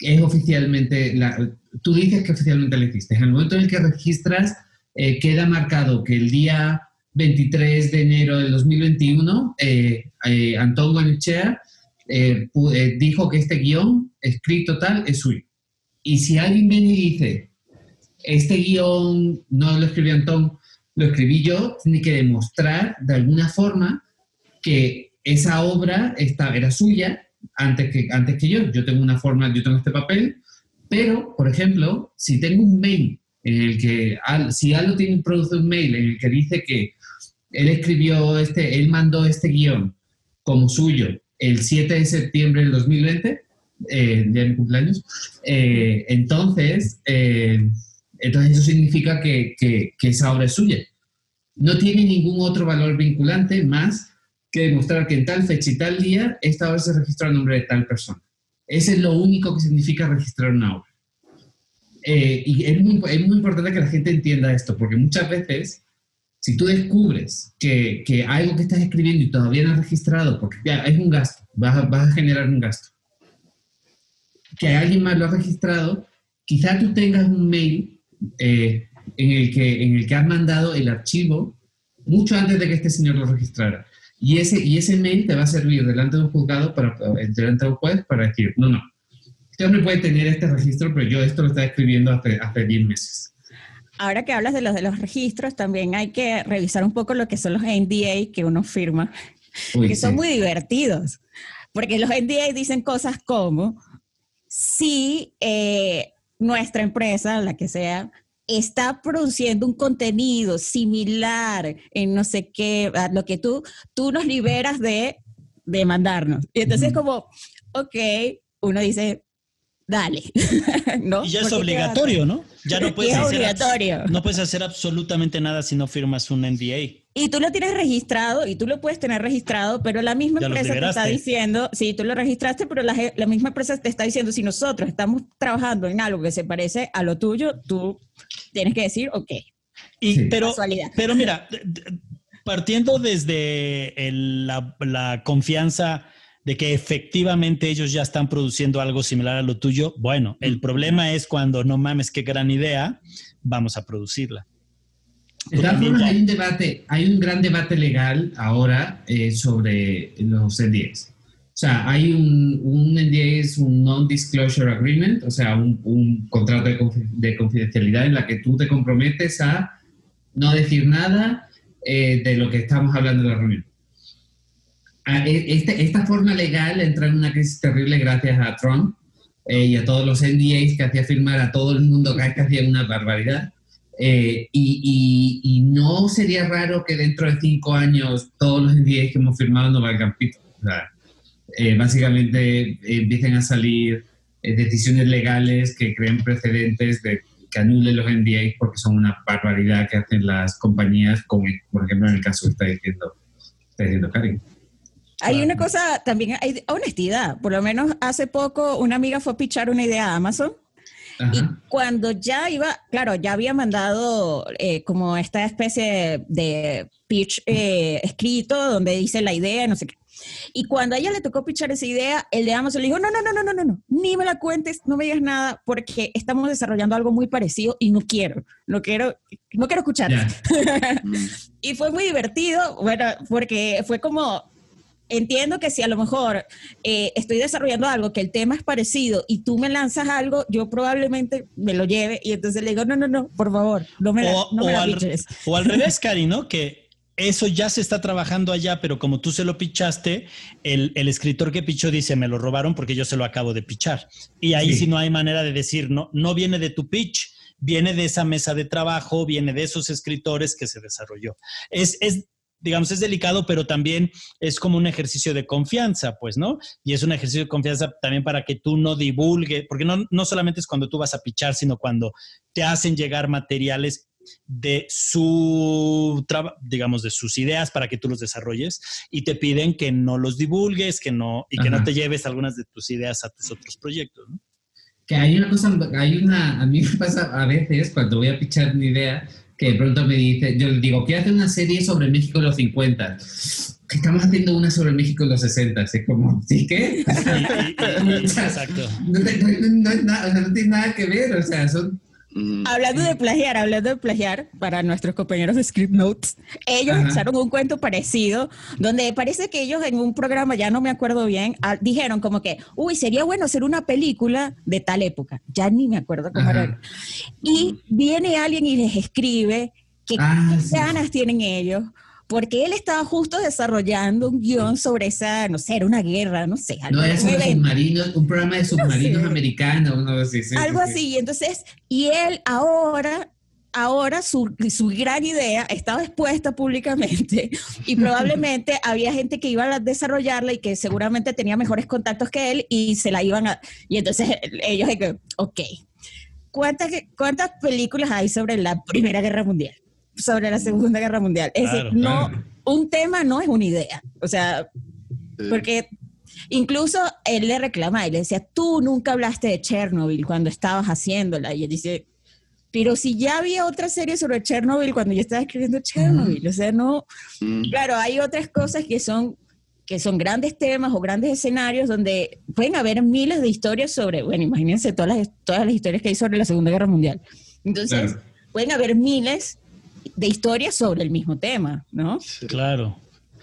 [SPEAKER 5] es oficialmente, la, tú dices que oficialmente la hiciste. En el momento en el que registras, eh, queda marcado que el día 23 de enero del 2021, eh, eh, Antón Guanechea eh, eh, dijo que este guion escrito tal es suyo. Y si alguien viene y dice, este guion no lo escribió Antón, lo escribí yo, tiene que demostrar de alguna forma que esa obra esta, era suya antes que, antes que yo. Yo tengo una forma, yo tengo este papel, pero, por ejemplo, si tengo un mail en el que, si Aldo tiene produce un mail en el que dice que él escribió este, él mandó este guion como suyo el 7 de septiembre del 2020, eh, de mi cumpleaños, eh, entonces, eh, entonces eso significa que, que, esa obra es suya. No tiene ningún otro valor vinculante más que demostrar que en tal fecha y tal día esta obra se registró a nombre de tal persona. Ese es lo único que significa registrar una obra. Eh, y es muy importante que la gente entienda esto, porque muchas veces si tú descubres que, que, algo que estás escribiendo y todavía no has registrado, porque ya es un gasto, vas a, vas a generar un gasto, que alguien más lo ha registrado, quizá tú tengas un mail eh, en, el que, en el que has mandado el archivo mucho antes de que este señor lo registrara. Y ese, y ese mail te va a servir delante de un juzgado, para, delante de un juez, para decir, no, no, este hombre puede tener este registro, pero yo esto lo estaba escribiendo hace, hace 10 meses
[SPEAKER 3] ahora que hablas de los de los registros, también hay que revisar un poco lo que son los NDA que uno firma, que son muy divertidos, porque los NDA dicen cosas como, si eh, nuestra empresa, la que sea, está produciendo un contenido similar en no sé qué, a lo que tú, tú nos liberas de demandarnos. Y entonces como, ok, uno dice, dale.
[SPEAKER 4] ¿No? Y ya es obligatorio, ¿no? Ya no puedes, hacer, no puedes hacer absolutamente nada si no firmas un NDA.
[SPEAKER 3] Y tú lo tienes registrado y tú lo puedes tener registrado, pero la misma empresa te está diciendo, sí, tú lo registraste, pero la, la, misma empresa te está diciendo, si nosotros estamos trabajando en algo que se parece a lo tuyo, tú tienes que decir, ok.
[SPEAKER 4] Y, pero, pero mira, partiendo desde la, la confianza de que efectivamente ellos ya están produciendo algo similar a lo tuyo, bueno, el problema es cuando no mames, qué gran idea, vamos a producirla.
[SPEAKER 5] De todas formas, hay un debate, hay un gran debate legal ahora eh, sobre los NDAs. O sea, hay un, un NDA, es un Non-Disclosure Agreement, o sea, un, un contrato de, de, confidencialidad en la que tú te comprometes a no decir nada eh, de lo que estamos hablando en la reunión. E, este, esta forma legal entra en una crisis terrible gracias a Trump eh, y a todos los NDAs que hacía firmar a todo el mundo que hacía una barbaridad. Eh, y, y, no sería raro que dentro de cinco años todos los NDAs que hemos firmado no valgan pito. O sea, eh, básicamente empiecen a salir decisiones legales que creen precedentes de que anulen los NDAs porque son una barbaridad que hacen las compañías, como por ejemplo en el caso que está diciendo, está diciendo Karin.
[SPEAKER 3] Hay una cosa, también hay honestidad. Por lo menos hace poco una amiga fue a pichar una idea a Amazon. Y cuando ya iba, claro, ya había mandado eh, como esta especie de pitch eh, escrito donde dice la idea, no sé qué. Y cuando a ella le tocó pichar esa idea, el de Amazon le dijo, no, no, no, no, no, no, no, ni me la cuentes, no me digas nada, porque estamos desarrollando algo muy parecido y no quiero, no quiero, no quiero escuchar. y fue muy divertido, bueno, porque fue como, entiendo que si a lo mejor eh, estoy desarrollando algo que el tema es parecido y tú me lanzas algo, yo probablemente me lo lleve y entonces le digo, no, no, no, por favor, no me, o, no me
[SPEAKER 4] al, o al revés, Cari, ¿no? Que eso ya se está trabajando allá, pero como tú se lo pichaste, el, el, escritor que pichó dice, me lo robaron porque yo se lo acabo de pichar. Y ahí sí, no hay manera de decir, no, no viene de tu pitch, viene de esa mesa de trabajo, viene de esos escritores que se desarrolló. Es, es digamos, es delicado, pero también es como un ejercicio de confianza, pues, ¿no? Y es un ejercicio de confianza también para que tú no divulgues, porque no, no solamente es cuando tú vas a pichar, sino cuando te hacen llegar materiales de su digamos de sus ideas para que tú los desarrolles y te piden que no los divulgues que no y que no te lleves algunas de tus ideas a tus otros proyectos ¿no?
[SPEAKER 5] que hay una cosa hay una a mí me pasa a veces cuando voy a pichar una idea que de pronto me dice, yo le digo, quiero hacer una serie sobre México en los 50. Estamos haciendo una sobre México en los 60. Es como, ¿sí qué? Exacto. No, no, no, no, tiene nada que ver, o sea, son
[SPEAKER 2] Mm.
[SPEAKER 3] Hablando de plagiar, hablando de plagiar, para nuestros compañeros de Script Notes, ellos
[SPEAKER 5] Ajá.
[SPEAKER 3] echaron un cuento parecido, donde parece que ellos en un programa, ya no me acuerdo bien, ah, dijeron como que, uy, sería bueno hacer una película de tal época. Ya ni me acuerdo cómo
[SPEAKER 5] Ajá.
[SPEAKER 3] era. Y viene alguien y les escribe que
[SPEAKER 5] Ah,
[SPEAKER 3] qué
[SPEAKER 5] sí.
[SPEAKER 3] ganas tienen ellos, porque él estaba justo desarrollando un guion sobre esa, no sé, era una guerra, no sé, algo,
[SPEAKER 5] No, era
[SPEAKER 3] un
[SPEAKER 5] sobre
[SPEAKER 3] evento.
[SPEAKER 5] submarinos, un programa de submarinos
[SPEAKER 3] Sí.
[SPEAKER 5] americanos, uno así. sí,
[SPEAKER 3] algo
[SPEAKER 5] sí.
[SPEAKER 3] así. Y entonces, y él ahora, ahora su, su gran idea estaba expuesta públicamente y probablemente había gente que iba a desarrollarla y que seguramente tenía mejores contactos que él y se la iban a... Y entonces ellos, ok, ¿cuántas, ¿cuántas películas hay sobre la Primera Guerra Mundial? Sobre la Segunda Guerra Mundial. Es
[SPEAKER 4] Claro,
[SPEAKER 3] decir, no,
[SPEAKER 5] claro.
[SPEAKER 3] un tema no es una idea. O sea, porque incluso él le reclama y le decía, tú nunca hablaste de Chernobyl cuando estabas haciéndola. Y él dice, pero si ya había otra serie sobre Chernobyl cuando yo estaba escribiendo Chernobyl. O sea, no.
[SPEAKER 2] mm,
[SPEAKER 3] Claro, hay otras cosas que son que son grandes temas o grandes escenarios donde pueden haber miles de historias sobre, bueno, imagínense todas las, todas las historias que hay sobre la Segunda Guerra Mundial. Entonces,
[SPEAKER 5] Claro.
[SPEAKER 3] pueden haber miles de historias sobre el mismo tema, ¿no?
[SPEAKER 2] sí.
[SPEAKER 4] Claro.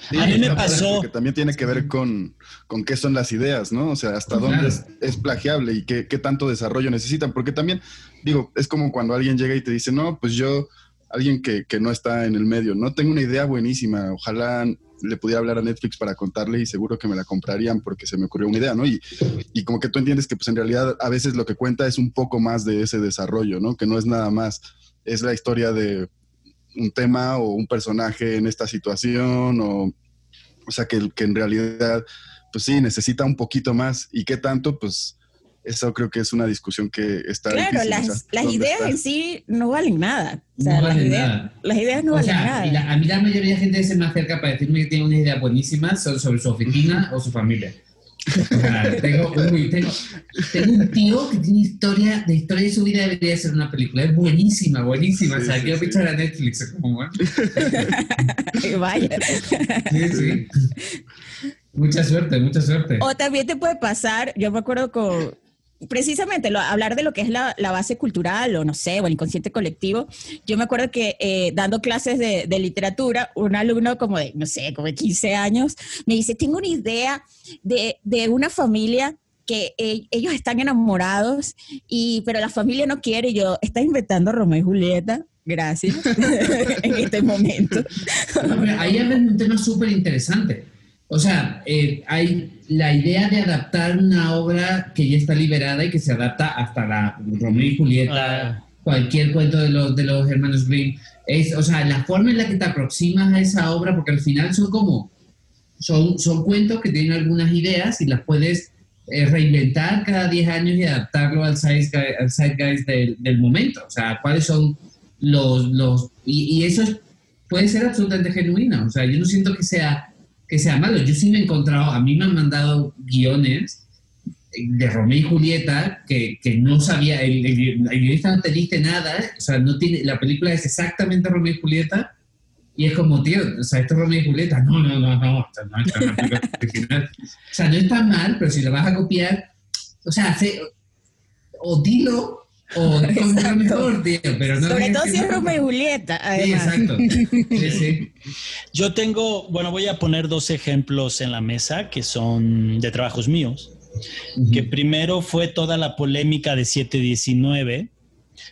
[SPEAKER 2] Sí,
[SPEAKER 4] A mí me pasó-
[SPEAKER 2] porque también tiene que ver con, con qué son las ideas, ¿no? O sea, hasta
[SPEAKER 5] Claro.
[SPEAKER 2] dónde es, es plagiable y qué, qué tanto desarrollo necesitan. Porque también, digo, es como cuando alguien llega y te dice, no, pues yo, alguien que, que no está en el medio, no tengo una idea buenísima, ojalá le pudiera hablar a Netflix para contarle y seguro que me la comprarían porque se me ocurrió una idea, ¿no? Y, y como que tú entiendes que pues en realidad a veces lo que cuenta es un poco más de ese desarrollo, ¿no? Que no es nada más, es la historia de un tema o un personaje en esta situación o o sea, que, que en realidad, pues sí, necesita un poquito más. ¿Y qué tanto? Pues eso creo que es una discusión que está
[SPEAKER 3] Claro,
[SPEAKER 2] difícil, o
[SPEAKER 3] las,
[SPEAKER 2] sea,
[SPEAKER 3] las
[SPEAKER 2] ¿dónde
[SPEAKER 3] ideas
[SPEAKER 2] está?
[SPEAKER 3] en sí no valen nada. O sea,
[SPEAKER 5] No
[SPEAKER 3] las,
[SPEAKER 5] valen
[SPEAKER 3] ideas,
[SPEAKER 5] nada.
[SPEAKER 3] las ideas no
[SPEAKER 5] o
[SPEAKER 3] valen
[SPEAKER 5] sea,
[SPEAKER 3] nada.
[SPEAKER 5] la- a mí la mayoría de gente se me acerca para decirme que tiene una idea buenísima so- sobre su oficina o su familia. Tengo, uy, tengo, tengo un tío que tiene historia, de historia de su vida debería ser una película. Es buenísima, buenísima. o sea,
[SPEAKER 2] Sí, sí,
[SPEAKER 5] quiero
[SPEAKER 2] sí.
[SPEAKER 5] fichar a Netflix. como, bueno,
[SPEAKER 3] Vaya.
[SPEAKER 5] sí, sí. Mucha suerte, mucha suerte.
[SPEAKER 3] O también te puede pasar, yo me acuerdo con, precisamente lo- hablar de lo que es la, la base cultural o no sé, o el inconsciente colectivo. Yo me acuerdo que eh, dando clases de, de literatura, un alumno como de, no sé, como de 15 años, me dice, tengo una idea de, de una familia que eh, ellos están enamorados, y, pero la familia no quiere, y yo, está inventando Romeo y Julieta. Gracias. en este momento.
[SPEAKER 5] Ahí habla de un tema súper interesante. O sea, eh, hay la idea de adaptar una obra que ya está liberada y que se adapta hasta la Romeo y Julieta,
[SPEAKER 4] Ah.
[SPEAKER 5] cualquier cuento de los, de los hermanos Grimm. Es, o sea, la forma en la que te aproximas a esa obra, porque al final son como, son, son cuentos que tienen algunas ideas y las puedes eh, reinventar cada 10 años y adaptarlo al zeitgeist, al zeitgeist del, del momento. O sea, cuáles son los... los y, y eso es- puede ser absolutamente genuino. O sea, yo no siento que sea, que sea malo. Yo sí me he encontrado, a mí me han mandado guiones de Romeo y Julieta que, que no sabía, el, el- guionista no te dice nada, o sea, no tiene, la película es exactamente Romeo y Julieta, y es como, tío, o sea, esto es Romeo y Julieta, no, no, no, no, esto no, esto es. O sea, no está mal, pero si lo vas a copiar, o sea, hace- o dilo, o ponlo
[SPEAKER 3] Exacto.
[SPEAKER 5] mejor, tío, pero no
[SPEAKER 3] Sobre todo si es. Romeo y Julieta,
[SPEAKER 5] Sí,
[SPEAKER 3] además.
[SPEAKER 5] exacto. Sí, sí.
[SPEAKER 4] Yo tengo, bueno, voy a poner dos ejemplos en la mesa que son de trabajos míos. Que primero fue toda la polémica de 719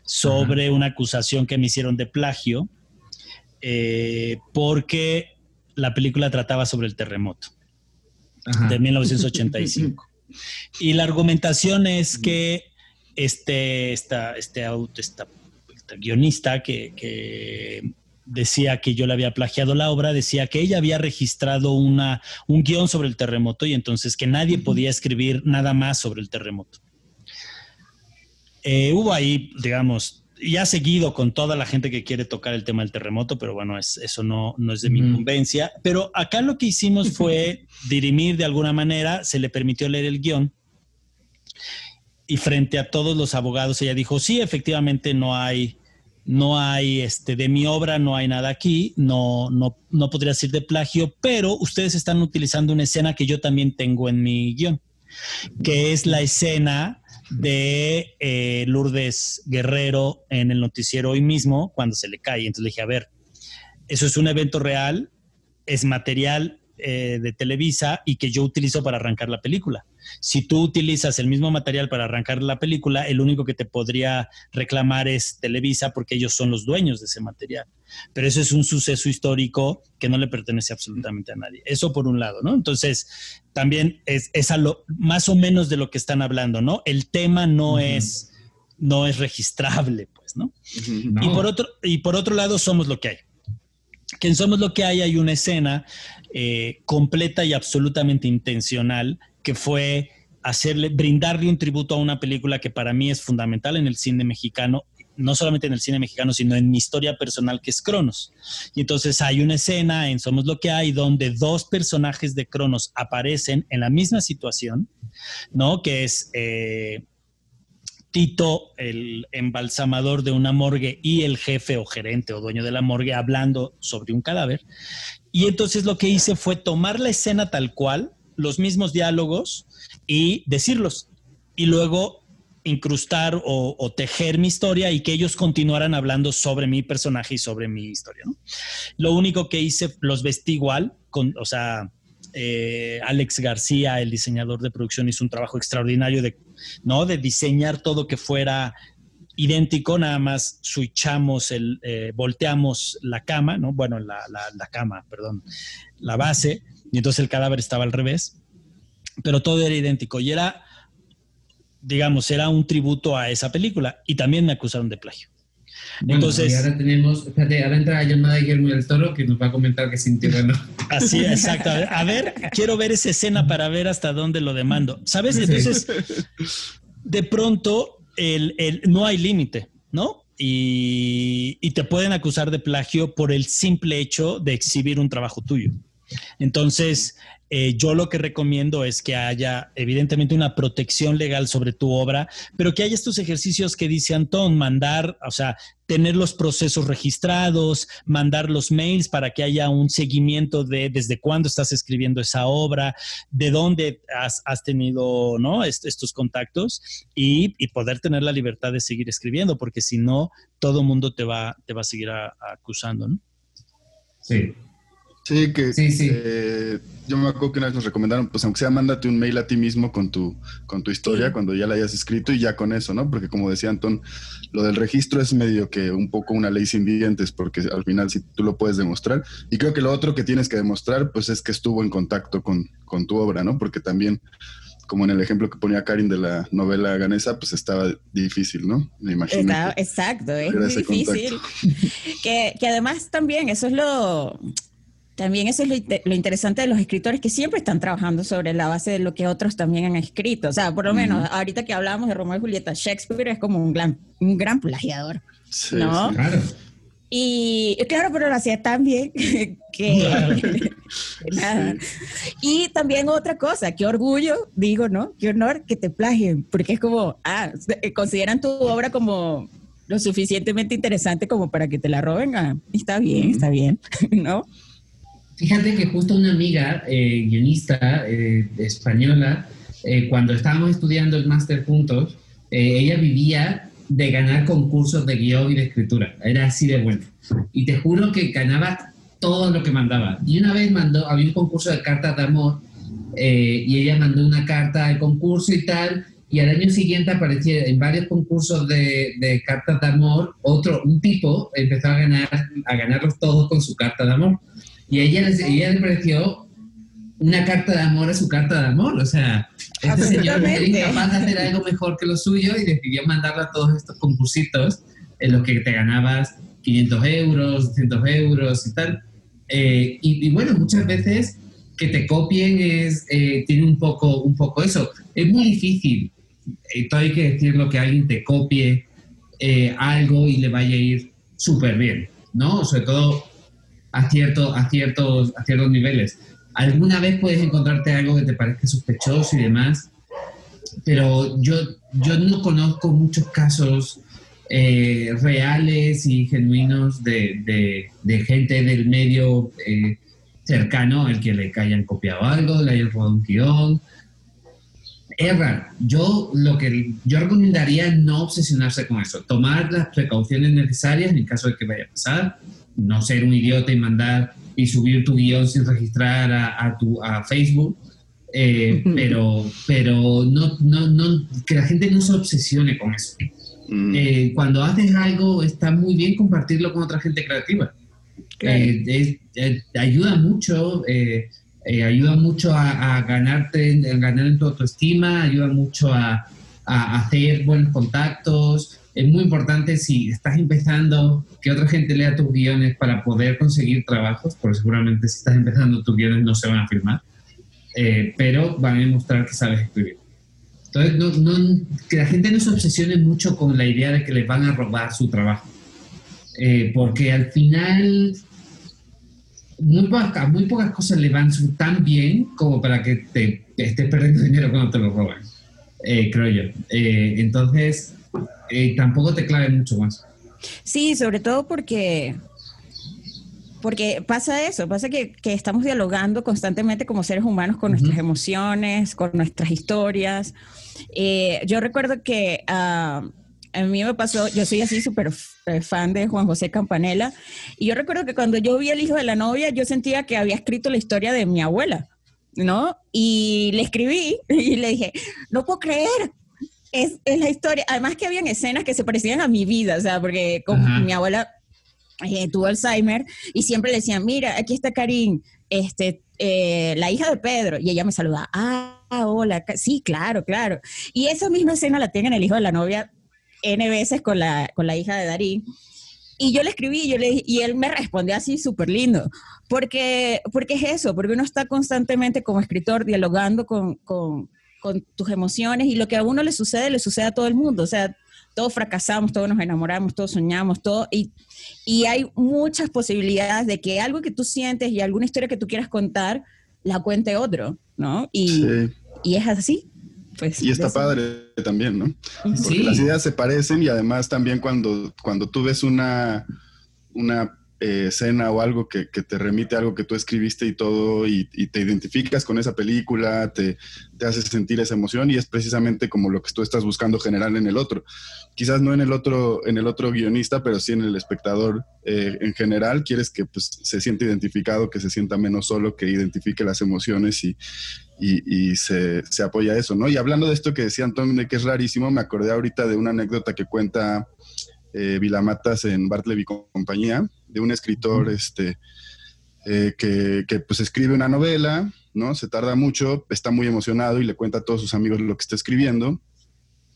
[SPEAKER 4] sobre una acusación que me hicieron de plagio, eh, porque la película trataba sobre el terremoto
[SPEAKER 5] Ajá.
[SPEAKER 4] de 1985. y la argumentación es que este, esta, este auto, esta, esta guionista que, que decía que yo le había plagiado la obra, decía que ella había registrado una, un guion sobre el terremoto y entonces que nadie podía escribir nada más sobre el terremoto. Eh, hubo ahí, digamos, y ha seguido con toda la gente que quiere tocar el tema del terremoto, pero bueno, es, eso no, no es de mi incumbencia. Pero acá lo que hicimos fue dirimir de alguna manera, se le permitió leer el guion y frente a todos los abogados ella dijo, sí, efectivamente no hay, no hay, este, de mi obra no hay nada aquí, no, no, no podría ser de plagio, pero ustedes están utilizando una escena que yo también tengo en mi guion, que es la escena de eh, Lourdes Guerrero en el noticiero hoy mismo cuando se le cae. Entonces le dije, a ver, eso es un evento real, es material eh, de Televisa y que yo utilizo para arrancar la película. Si tú utilizas el mismo material para arrancar la película, el único que te podría reclamar es Televisa porque ellos son los dueños de ese material. Pero eso es un suceso histórico que no le pertenece absolutamente a nadie. Eso por un lado, ¿no? Entonces, también es, es lo, más o menos de lo que están hablando, ¿no? El tema no es no es registrable, pues, ¿no? Y, por otro, y por otro lado, somos lo que hay. Que en Somos lo que hay hay una escena eh, completa y absolutamente intencional que fue hacerle, brindarle un tributo a una película que para mí es fundamental en el cine mexicano, no solamente en el cine mexicano, sino en mi historia personal, que es Cronos. Y entonces hay una escena en Somos lo que hay donde dos personajes de Cronos aparecen en la misma situación, ¿no? Que es eh, Tito, el embalsamador de una morgue, y el jefe o gerente o dueño de la morgue hablando sobre un cadáver. Y entonces lo que hice fue tomar la escena tal cual, los mismos diálogos y decirlos. Y luego incrustar o, tejer mi historia y que ellos continuaran hablando sobre mi personaje y sobre mi historia. Lo único que hice, los vestí igual, con, o sea, eh, Alex García, el diseñador de producción, hizo un trabajo extraordinario de, ¿no? de diseñar todo que fuera idéntico, nada más switchamos, el, eh, volteamos la cama, ¿no? Bueno, la, la, cama, perdón, la base, y entonces el cadáver estaba al revés, pero todo era idéntico y era, digamos, era un tributo a esa película y también me acusaron de plagio.
[SPEAKER 5] entonces, y ahora tenemos, espérate, ahora entra la llamada de Guillermo del Toro que nos va a comentar que sintió bueno.
[SPEAKER 4] Así, exacto. A ver, a ver, quiero ver esa escena para ver hasta dónde lo demando. ¿Sabes? Entonces, de pronto, el, el, no hay límite, ¿no? Y, y te pueden acusar de plagio por el simple hecho de exhibir un trabajo tuyo. Entonces, eh, yo lo que recomiendo es que haya evidentemente una protección legal sobre tu obra, pero que haya estos ejercicios que dice Antón, mandar, o sea, tener los procesos registrados, mandar los mails para que haya un seguimiento de desde cuándo estás escribiendo esa obra, de dónde has, tenido ¿no? estos contactos y, poder tener la libertad de seguir escribiendo, porque si no, todo mundo te va, te va a seguir acusando. ¿no?
[SPEAKER 5] Sí,
[SPEAKER 2] Sí, que eh, yo me acuerdo que una vez nos recomendaron, pues aunque sea, mándate un mail a ti mismo con tu, con tu historia cuando ya la hayas escrito y ya con eso, ¿no? Porque como decía Antón, lo del registro es medio que un poco una ley sin dientes, porque al final sí tú lo puedes demostrar. Y creo que lo otro que tienes que demostrar, pues es que estuvo en contacto con, con tu obra, ¿no? Porque también, como en el ejemplo que ponía Karin de la novela ganesa, pues estaba difícil, ¿no?
[SPEAKER 3] Me imagino. exacto, es muy difícil. que, que además también, eso es lo también eso es lo, interesante de los escritores que siempre están trabajando sobre la base de lo que otros también han escrito. O sea, por lo menos ahorita que hablamos de Romeo y Julieta, Shakespeare es como un gran, un gran plagiador. Sí, ¿no? claro. Y claro, pero lo hacía tan bien que, nada. Y también otra cosa, qué orgullo, digo, ¿no? Qué honor que te plagien, porque es como, ah, consideran tu obra como lo suficientemente interesante como para que te la roben. Ah, está bien, está bien, ¿no?
[SPEAKER 5] Fíjate que justo una amiga eh, guionista eh, española, eh, cuando estábamos estudiando el máster juntos, ella vivía de ganar concursos de guion y de escritura. Era así de bueno. Y te juro que ganaba todo lo que mandaba. Y una vez mandó, había un concurso de cartas de amor y ella mandó una carta al concurso y tal. Y al año siguiente aparecía en varios concursos de, de cartas de amor, otro, un tipo empezó a ganar, a ganarlos todos con su carta de amor. Y ella, ella le pareció una carta de amor a su carta de amor. O sea, este señor era incapaz de hacer algo mejor que lo suyo y decidió mandarla a todos estos concursitos en los que te ganabas 500 euros, 200 euros y tal. Eh, y, bueno, muchas veces que te copien es, eh, tiene un poco, un poco eso. Es muy difícil, eh, todo hay que decirlo, que alguien te copie algo y le vaya a ir súper bien, ¿no? Sobre todo a, cierto, a, ciertos, a ciertos niveles. Alguna vez puedes encontrarte algo que te parezca sospechoso y demás, pero yo, yo no conozco muchos casos eh, reales y genuinos de, de, gente del medio eh, cercano al que le hayan copiado algo, le hayan robado un guion. es raro. Yo lo que yo recomendaría no obsesionarse con eso, tomar las precauciones necesarias en caso de que vaya a pasar, no ser un idiota y mandar y subir tu guion sin registrar a, tu, a Facebook, eh, pero, pero no, no, no, que la gente no se obsesione con eso. Mm. Eh, cuando haces algo está muy bien compartirlo con otra gente creativa. Eh, ayuda mucho eh, ayuda mucho a, ganarte, a ganar en tu autoestima, ayuda mucho a, hacer buenos contactos. Es muy importante si estás empezando que otra gente lea tus guiones para poder conseguir trabajos, porque seguramente si estás empezando tus guiones no se van a firmar, eh, pero van a demostrar que sabes escribir. Entonces, que la gente no se obsesione mucho con la idea de que les van a robar su trabajo, eh, porque al final muy, pocas, muy pocas cosas le van tan bien como para que te, estés perdiendo dinero cuando te lo roban, eh, creo yo. Eh, entonces, eh, tampoco te clave mucho más.
[SPEAKER 3] Sí, sobre todo porque porque pasa eso, pasa que, que, estamos dialogando constantemente como seres humanos con nuestras emociones, con nuestras historias. yo recuerdo que uh, a mí me pasó, yo soy así súper eh, fan de Juan José Campanella, y yo recuerdo que cuando yo vi El hijo de la novia, yo sentía que había escrito la historia de mi abuela, ¿no? Y le escribí y le dije, no puedo creer, es, es la historia, además que habían escenas que se parecían a mi vida, o sea, porque como mi abuela eh, tuvo Alzheimer y siempre le decían, mira, aquí está Karim, este, eh, la hija de Pedro, y ella me saluda, ah, hola, sí, claro, claro. Y esa misma escena la tiene en El hijo de la novia N veces con la, con la hija de Darín. Y yo le escribí yo le, y él me respondió así súper lindo, porque, porque es eso, porque uno está constantemente como escritor dialogando con, con, con tus emociones y lo que a uno le sucede, le sucede a todo el mundo. O sea, todos fracasamos, todos nos enamoramos, todos soñamos, todo. Y, y hay muchas posibilidades de que algo que tú sientes y alguna historia que tú quieras contar, la cuente otro, ¿no? Y, y es así. Pues,
[SPEAKER 2] y está padre también, ¿no? Porque las ideas se parecen y además también cuando, cuando tú ves una, una eh, escena o algo que, te remite a algo que tú escribiste y todo, y, te identificas con esa película, te, te, hace sentir esa emoción y es precisamente como lo que tú estás buscando generar en el otro. Quizás no en el otro, en el otro guionista, pero sí en el espectador eh, en general. Quieres que pues, se sienta identificado, que se sienta menos solo, que identifique las emociones y, se, se, apoya eso, ¿no? Y hablando de esto que decía Antonio, que es rarísimo, me acordé ahorita de una anécdota que cuenta eh, Vilamatas en Bartleby Compañía, de un escritor este, eh, que, que, pues escribe una novela, ¿no? Se tarda mucho, está muy emocionado y le cuenta a todos sus amigos lo que está escribiendo.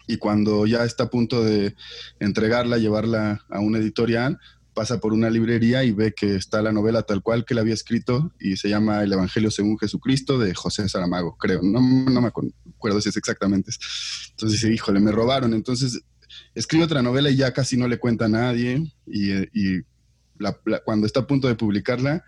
[SPEAKER 2] Y cuando ya está a punto de entregarla, llevarla a una editorial, pasa por una librería y ve que está la novela tal cual que la había escrito y se llama El Evangelio según Jesucristo de José Saramago, creo. No, no me acuerdo si es exactamente. Entonces dice, híjole, me robaron. Entonces escribe otra novela y ya casi no le cuenta a nadie y, cuando está a punto de publicarla,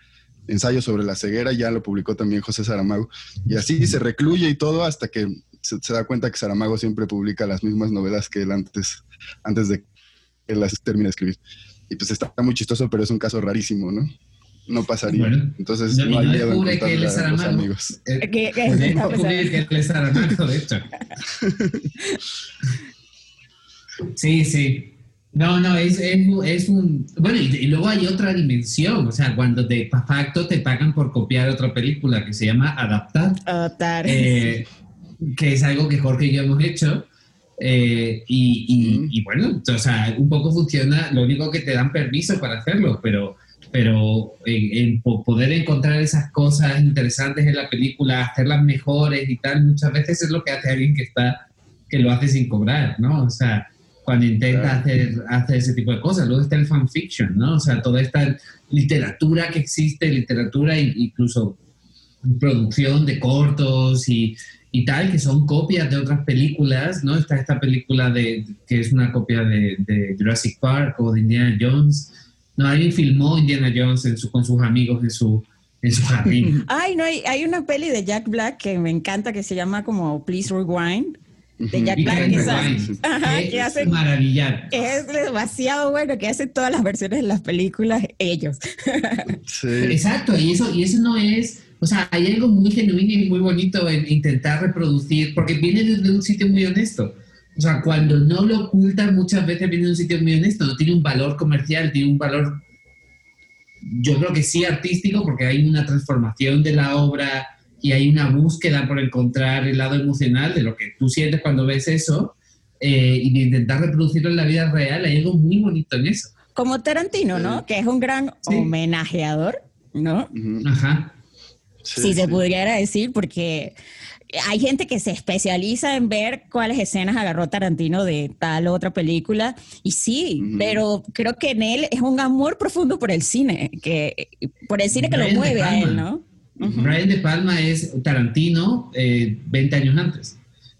[SPEAKER 2] ensayo sobre la ceguera, ya lo publicó también José Saramago. Y así se recluye y todo hasta que se, da cuenta que Saramago siempre publica las mismas novelas que él antes, antes de que las termine de escribir. Y pues está muy chistoso, pero es un caso rarísimo, ¿no? No pasaría. Entonces no, hay miedo en contarle a los amigos.
[SPEAKER 5] ¿Qué, qué, descubrir que él es Saramago, de hecho. sí, sí. No, no, es, es, es un... Bueno, y, luego hay otra dimensión, o sea, cuando de facto te pagan por copiar otra película que se llama Adaptar.
[SPEAKER 3] Adaptar.
[SPEAKER 5] Eh, que es algo que Jorge y yo hemos hecho eh, y, bueno, o sea, un poco funciona, lo único que te dan permiso para hacerlo, pero, pero en, poder encontrar esas cosas interesantes en la película, hacerlas mejores y tal, muchas veces es lo que hace alguien que está, que lo hace sin cobrar, ¿no? O sea, cuando intenta hacer, hacer ese tipo de cosas. Luego está el fanfiction, ¿no? O sea, toda esta literatura que existe, literatura incluso producción de cortos y y tal, que son copias de otras películas, ¿no? Está esta película de, que es una copia de, Jurassic Park o de Indiana Jones. No, alguien filmó Indiana Jones en su, con sus amigos en su, en su jardín.
[SPEAKER 3] Ay, no, hay, hay una peli de Jack Black que me encanta que se llama como Please Rewind de Jack Black.
[SPEAKER 5] que, hace, maravillar.
[SPEAKER 3] Es demasiado bueno que hacen todas las versiones de las películas ellos.
[SPEAKER 5] Exacto, y eso, y eso no es O sea, hay algo muy genuino y muy bonito en intentar reproducir, porque viene desde un sitio muy honesto. O sea, cuando no lo oculta, muchas veces viene de un sitio muy honesto, no tiene un valor comercial, tiene un valor, yo creo que sí artístico, porque hay una transformación de la obra y hay una búsqueda por encontrar el lado emocional de lo que tú sientes cuando ves eso eh, y de intentar reproducirlo en la vida real. Hay algo muy bonito en eso.
[SPEAKER 3] Como Tarantino, ¿no? Que es un gran homenajeador, ¿no?
[SPEAKER 5] Ajá.
[SPEAKER 3] Sí, se pudiera decir, porque hay gente que se especializa en ver cuáles escenas agarró Tarantino de tal o otra película, y sí, pero creo que en él es un amor profundo por el cine, que por el cine que lo mueve a él, ¿no?
[SPEAKER 5] Brian De Palma es Tarantino 20 eh, años antes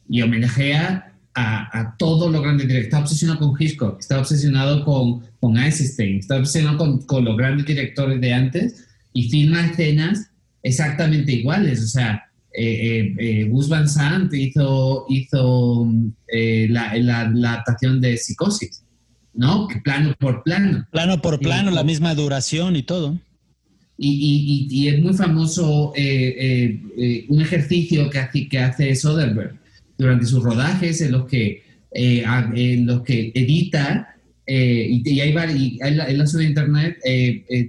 [SPEAKER 5] y homenajea a, a todo lo grande director. Está obsesionado con Hitchcock, está obsesionado con, con Eisenstein, está obsesionado con, con los grandes directores de antes y filma escenas exactamente iguales. O sea, eh, eh, Gus Van Sant hizo, hizo la, la, adaptación de Psicosis, ¿no? Plano por plano.
[SPEAKER 4] Plano por plano, la misma duración y todo.
[SPEAKER 5] Y, y, es muy famoso eh, eh, un ejercicio que hace, que hace Soderbergh durante sus rodajes en los que, eh, en los que edita y, y, hay, y él, él de internet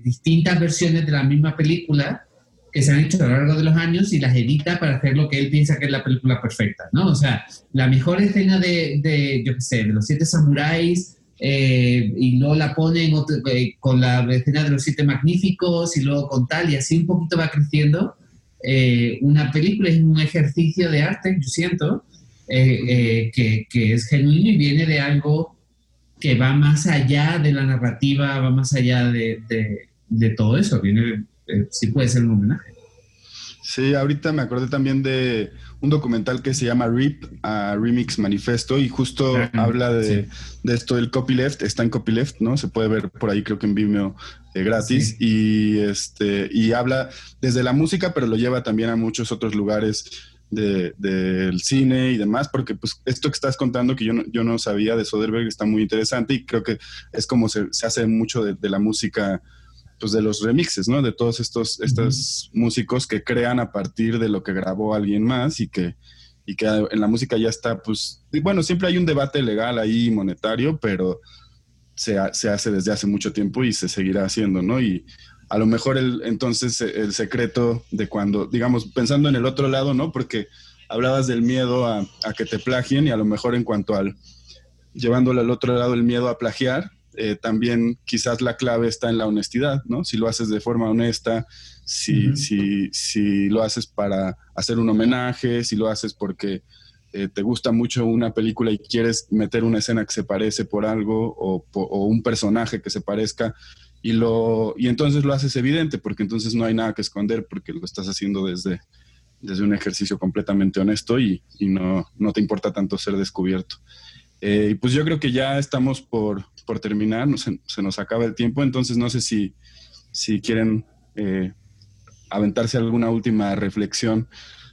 [SPEAKER 5] distintas versiones de la misma película que se han hecho a lo largo de los años y las edita para hacer lo que él piensa que es la película perfecta, ¿no? O sea, la mejor escena de, de yo qué sé, de los siete samuráis eh, y luego la ponen eh, con la escena de los siete magníficos y luego con tal y así un poquito va creciendo. Eh, una película es un ejercicio de arte, yo siento, que, que, es genuino y viene de algo que va más allá de la narrativa, va más allá de, de, de todo eso, viene, sí puede ser un homenaje.
[SPEAKER 2] Sí, ahorita me acordé también de un documental que se llama RIP, a Remix Manifesto, y justo habla de, esto del copyleft, está en copyleft, ¿no? Se puede ver por ahí, creo que en Vimeo eh, gratis, y, este, y habla desde la música, pero lo lleva también a muchos otros lugares del cine y demás, porque pues esto que estás contando que yo no, yo no sabía de Soderbergh está muy interesante y creo que es como se, hace mucho de la música pues de los remixes, ¿no? De todos estos, estos músicos que crean a partir de lo que grabó alguien más y que, y que en la música ya está, pues, bueno, siempre hay un debate legal ahí monetario, pero se, se, hace desde hace mucho tiempo y se seguirá haciendo, ¿no? Y a lo mejor el, entonces el secreto de cuando, digamos, pensando en el otro lado, ¿no? Porque hablabas del miedo a, a que te plagien y a lo mejor en cuanto al, llevándolo al otro lado, el miedo a plagiar, eh, también quizás la clave está en la honestidad, ¿no? Si lo haces de forma honesta, si, si, si lo haces para hacer un homenaje, si lo haces porque eh, te gusta mucho una película y quieres meter una escena que se parece por algo o, o, un personaje que se parezca y, lo, y entonces lo haces evidente porque entonces no hay nada que esconder porque lo estás haciendo desde, desde un ejercicio completamente honesto y, y no, no, te importa tanto ser descubierto. Eh, y pues yo creo que ya estamos por, por terminar, se, se, nos acaba el tiempo, entonces no sé si, si quieren eh, aventarse alguna última reflexión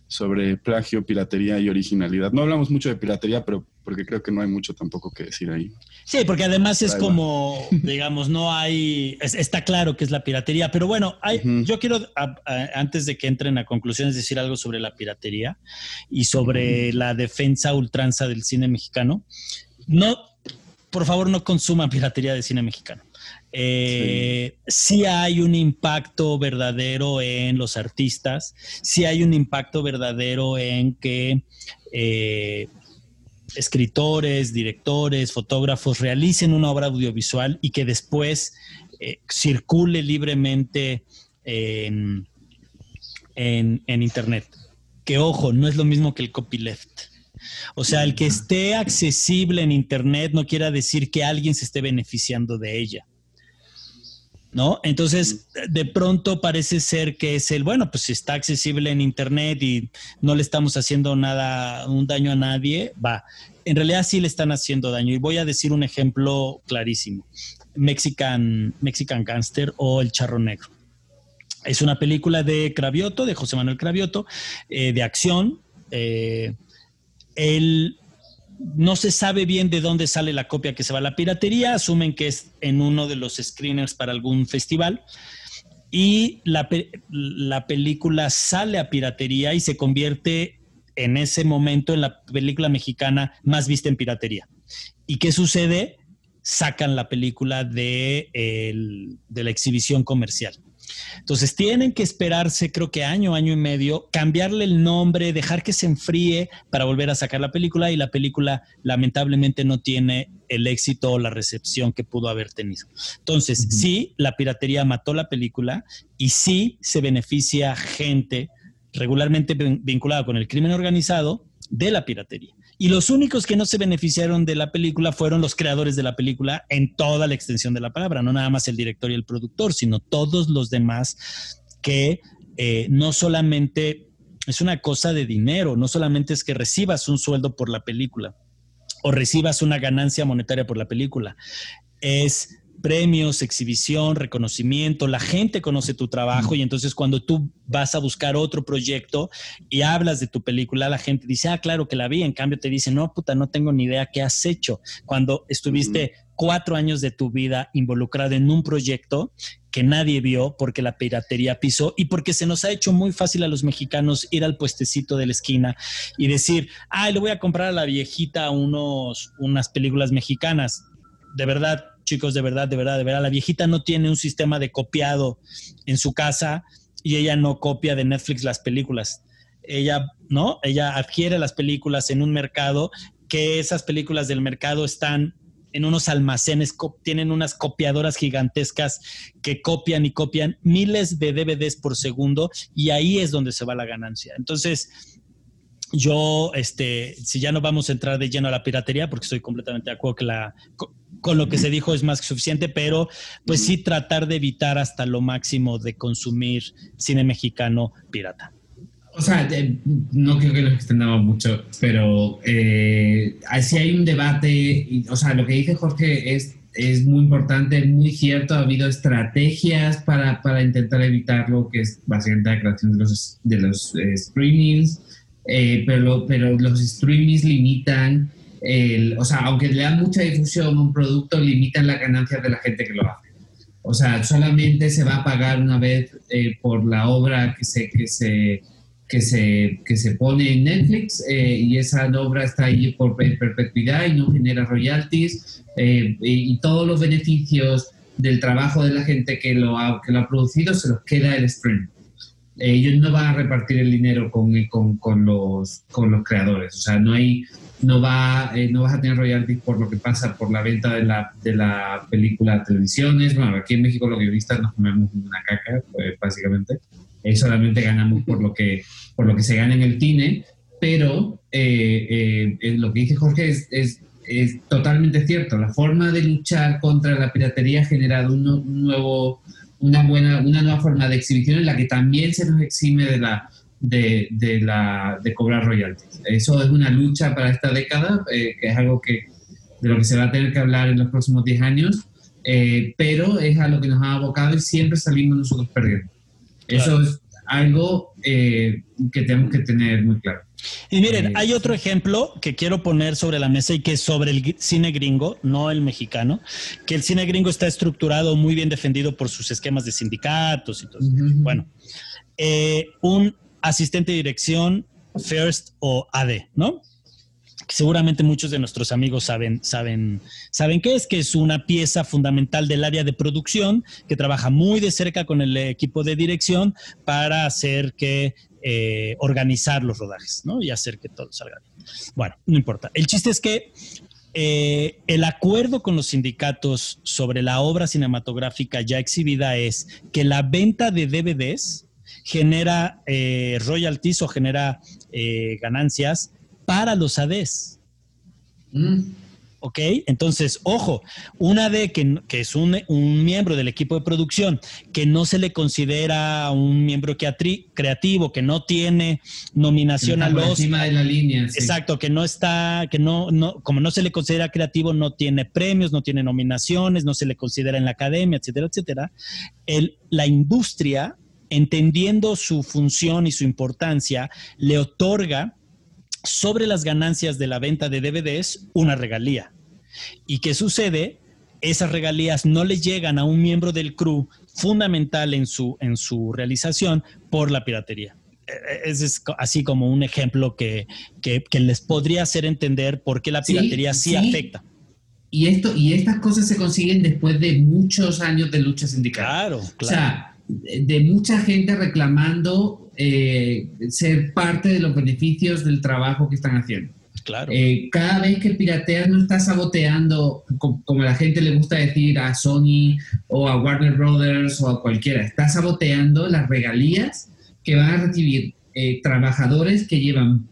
[SPEAKER 2] sobre plagio, piratería y originalidad. No hablamos mucho de piratería, pero porque creo que no hay mucho tampoco que decir ahí.
[SPEAKER 4] Sí, porque además es como, digamos, no hay, está claro que es la piratería, pero bueno, hay, yo quiero, antes de que entren a conclusiones, decir algo sobre la piratería y sobre la defensa ultranza del cine mexicano. No, por favor, no consuma piratería de cine mexicano. Eh, sí. hay un impacto verdadero en los artistas, sí hay un impacto verdadero en que eh, escritores, directores, fotógrafos realicen una obra audiovisual y que después eh, circule libremente en, en, Internet. Que ojo, no es lo mismo que el copyleft. O sea, el que esté accesible en Internet no quiere decir que alguien se esté beneficiando de ella. ¿no? Entonces, de pronto parece ser que es el, bueno, pues si está accesible en Internet y no le estamos haciendo nada, un daño a nadie, va. En realidad sí le están haciendo daño. Y voy a decir un ejemplo clarísimo. Mexican, Mexican Gangster o El Charro Negro. Es una película de Cravioto, de José Manuel Cravioto, eh, de acción. Eh, él no se sabe bien de dónde sale la copia que se va a la piratería, asumen que es en uno de los screeners para algún festival. y la, la película sale a piratería y se convierte en ese momento en la película mexicana más vista en piratería. ¿Y qué sucede? Sacan la película de la exhibición comercial. Entonces tienen que esperarse, creo que año, año y medio, cambiarle el nombre, dejar que se enfríe para volver a sacar la película y la película lamentablemente no tiene el éxito o la recepción que pudo haber tenido. Entonces, sí, la piratería mató la película y sí se beneficia gente regularmente vinculada con el crimen organizado de la piratería. Y los únicos que no se beneficiaron de la película fueron los creadores de la película en toda la extensión de la palabra, no nada más el director y el productor, sino todos los demás que eh, no solamente es una cosa de dinero, no solamente es que recibas un sueldo por la película o recibas una ganancia monetaria por la película, es premios, exhibición, reconocimiento, la gente conoce tu trabajo y entonces cuando tú vas a buscar otro proyecto y hablas de tu película, la gente dice, ah, claro que la vi, en cambio te dice, no, puta, no tengo ni idea qué has hecho cuando estuviste cuatro años de tu vida involucrado en un proyecto que nadie vio porque la piratería pisó y porque se nos ha hecho muy fácil a los mexicanos ir al puestecito de la esquina y decir, ah, le voy a comprar a la viejita unos, unas películas mexicanas. De verdad, chicos, de verdad, de verdad, de verdad, la viejita no tiene un sistema de copiado en su casa y ella no copia de Netflix las películas. Ella, ¿no? Ella adquiere las películas en un mercado que esas películas del mercado están en unos almacenes, tienen unas copiadoras gigantescas que copian y copian miles de DVDs por segundo y ahí es donde se va la ganancia. Entonces, yo, este, si ya no vamos a entrar de lleno a la piratería, porque estoy completamente de acuerdo que la, con lo que se dijo es más que suficiente, pero pues sí tratar de evitar hasta lo máximo de consumir cine mexicano pirata.
[SPEAKER 5] O sea, no creo que nos extendamos mucho, pero eh, si hay un debate, o sea, lo que dice Jorge es, es muy importante, muy cierto, ha habido estrategias para, para intentar evitarlo, que es básicamente la creación de los, de los eh, streamings, eh, pero, pero los streamings limitan o sea, aunque le dan mucha difusión a un producto, limitan las ganancias de la gente que lo hace. O sea, solamente se va a pagar una vez eh, por la obra que se, que se, que se, que se pone en Netflix eh, y esa obra está ahí por perpetuidad y no genera royalties eh, y, todos los beneficios del trabajo de la gente que lo ha, que lo ha producido se los queda el stream. Ellos no van a repartir el dinero con, con, con, los, con los creadores. O sea, no hay, no, va, eh, no vas a tener royalties por lo que pasa por la venta de la, de la película a televisiones. Bueno, aquí en México los guionistas nos comemos una caca, pues, básicamente. Eh, solamente ganamos por lo, que, por lo que se gana en el cine, pero eh, lo que dice Jorge es, es, es, totalmente cierto. La forma de luchar contra la piratería ha generado un, nuevo, una, buena, una nueva forma de exhibición en la que también se nos exime de la de, de, la, de cobrar royalties. Eso es una lucha para esta década, eh, que es algo que, de lo que se va a tener que hablar en los próximos 10 años, eh, pero es a lo que nos ha abocado y siempre salimos nosotros perdiendo. Eso es algo eh, que tenemos que tener muy claro.
[SPEAKER 4] Y miren, hay otro ejemplo que quiero poner sobre la mesa y que es sobre el cine gringo, no el mexicano, que el cine gringo está estructurado muy bien defendido por sus esquemas de sindicatos y todo. Bueno, un asistente de dirección, first o AD, ¿no? Seguramente muchos de nuestros amigos saben, saben, saben qué es, que es una pieza fundamental del área de producción que trabaja muy de cerca con el equipo de dirección para hacer que eh, organizar los rodajes, ¿no? Y hacer que todo salga bien. Bueno, no importa. El chiste es que eh, el acuerdo con los sindicatos sobre la obra cinematográfica ya exhibida es que la venta de DVDs genera eh, royalties o genera eh, ganancias para los ADs. Mm. ¿Ok? Entonces, ojo, un AD que, que es un, miembro del equipo de producción que no se le considera un miembro creativo, que no tiene nominación a los...
[SPEAKER 5] Encima de la línea.
[SPEAKER 4] Exacto, que no está, que no, no, como no se le considera creativo, no tiene premios, no tiene nominaciones, no se le considera en la academia, etcétera, etcétera. El, la industria entendiendo su función y su importancia, le otorga sobre las ganancias de la venta de DVDs una regalía. ¿Y qué sucede? esas regalías no le llegan a un miembro del crew fundamental en su, en su realización por la piratería. E, e, ese es así como un ejemplo que, que, les podría hacer entender por qué la piratería sí, afecta.
[SPEAKER 5] Y, esto, y estas cosas se consiguen después de muchos años de lucha sindical.
[SPEAKER 4] Claro, claro.
[SPEAKER 5] O sea, de mucha gente reclamando eh, ser parte de los beneficios del trabajo que están haciendo.
[SPEAKER 4] Claro.
[SPEAKER 5] Eh, cada vez que pirateas no está saboteando, como, a la gente le gusta decir, a Sony o a Warner Brothers o a cualquiera, está saboteando las regalías que van a recibir eh, trabajadores que llevan,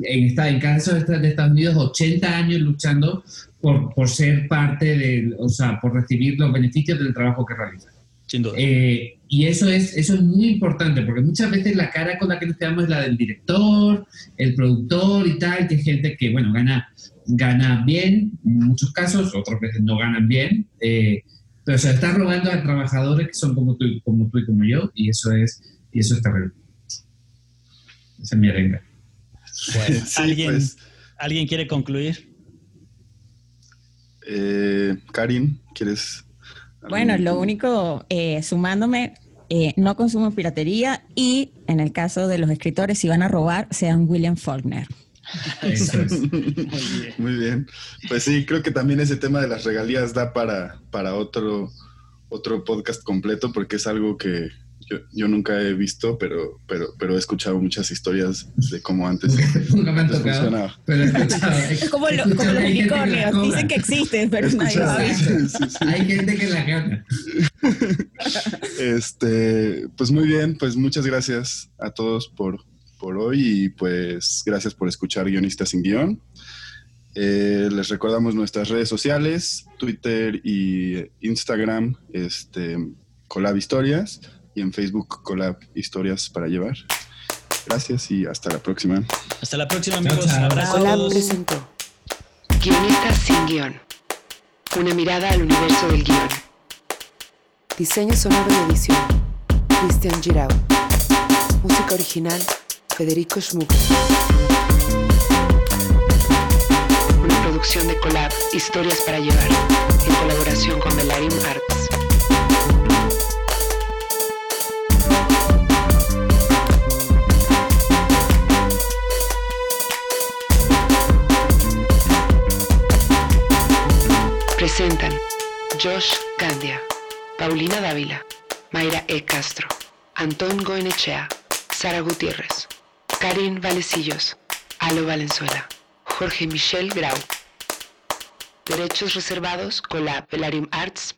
[SPEAKER 5] en, en caso de Estados Unidos, 80 años luchando por, por ser parte de, o sea, por recibir los beneficios del trabajo que realizan.
[SPEAKER 4] Sin duda.
[SPEAKER 5] Eh, y eso es, eso es muy importante, porque muchas veces la cara con la que nos quedamos es la del director, el productor y tal, que es gente que, bueno, gana, gana bien en muchos casos, otras veces no ganan bien, eh, pero se está robando a trabajadores que son como tú, como tú y como yo, y eso es, y eso es terrible. Esa es mi arenga.
[SPEAKER 4] ¿alguien, pues. ¿Alguien quiere concluir?
[SPEAKER 2] Eh, Karin, ¿quieres
[SPEAKER 3] bueno, lo único, eh, sumándome, eh, no consumo piratería y en el caso de los escritores, si van a robar, sean William Faulkner.
[SPEAKER 2] Muy bien. Pues sí, creo que también ese tema de las regalías da para, para otro, otro podcast completo porque es algo que, yo, nunca he visto, pero, pero, pero he escuchado muchas historias de cómo antes,
[SPEAKER 5] nunca me han tocado, Pero he escuchado.
[SPEAKER 3] como, lo, como los unicornios, dicen que existen, pero nadie lo ha
[SPEAKER 5] Hay gente que la gana.
[SPEAKER 2] Este, pues muy bien, pues muchas gracias a todos por, por hoy y pues gracias por escuchar Guionistas sin Guión. Eh, les recordamos nuestras redes sociales, Twitter y Instagram, este, Colab Historias y en Facebook Colab Historias para Llevar. Gracias y hasta la próxima.
[SPEAKER 4] Hasta la próxima, amigos. Abrazos.
[SPEAKER 1] Colab presentó Guionistas sin guion. Una mirada al universo del guion. Diseño sonoro y edición. Cristian Girau. Música original. Federico Schmuck. Una producción de Colab Historias para Llevar. En colaboración con Belarim Arts. Josh Candia, Paulina Dávila, Mayra E. Castro, Antón Goenechea, Sara Gutiérrez, Karin Valecillos, Alo Valenzuela, Jorge Michel Grau. Derechos reservados con la Pelarium Arts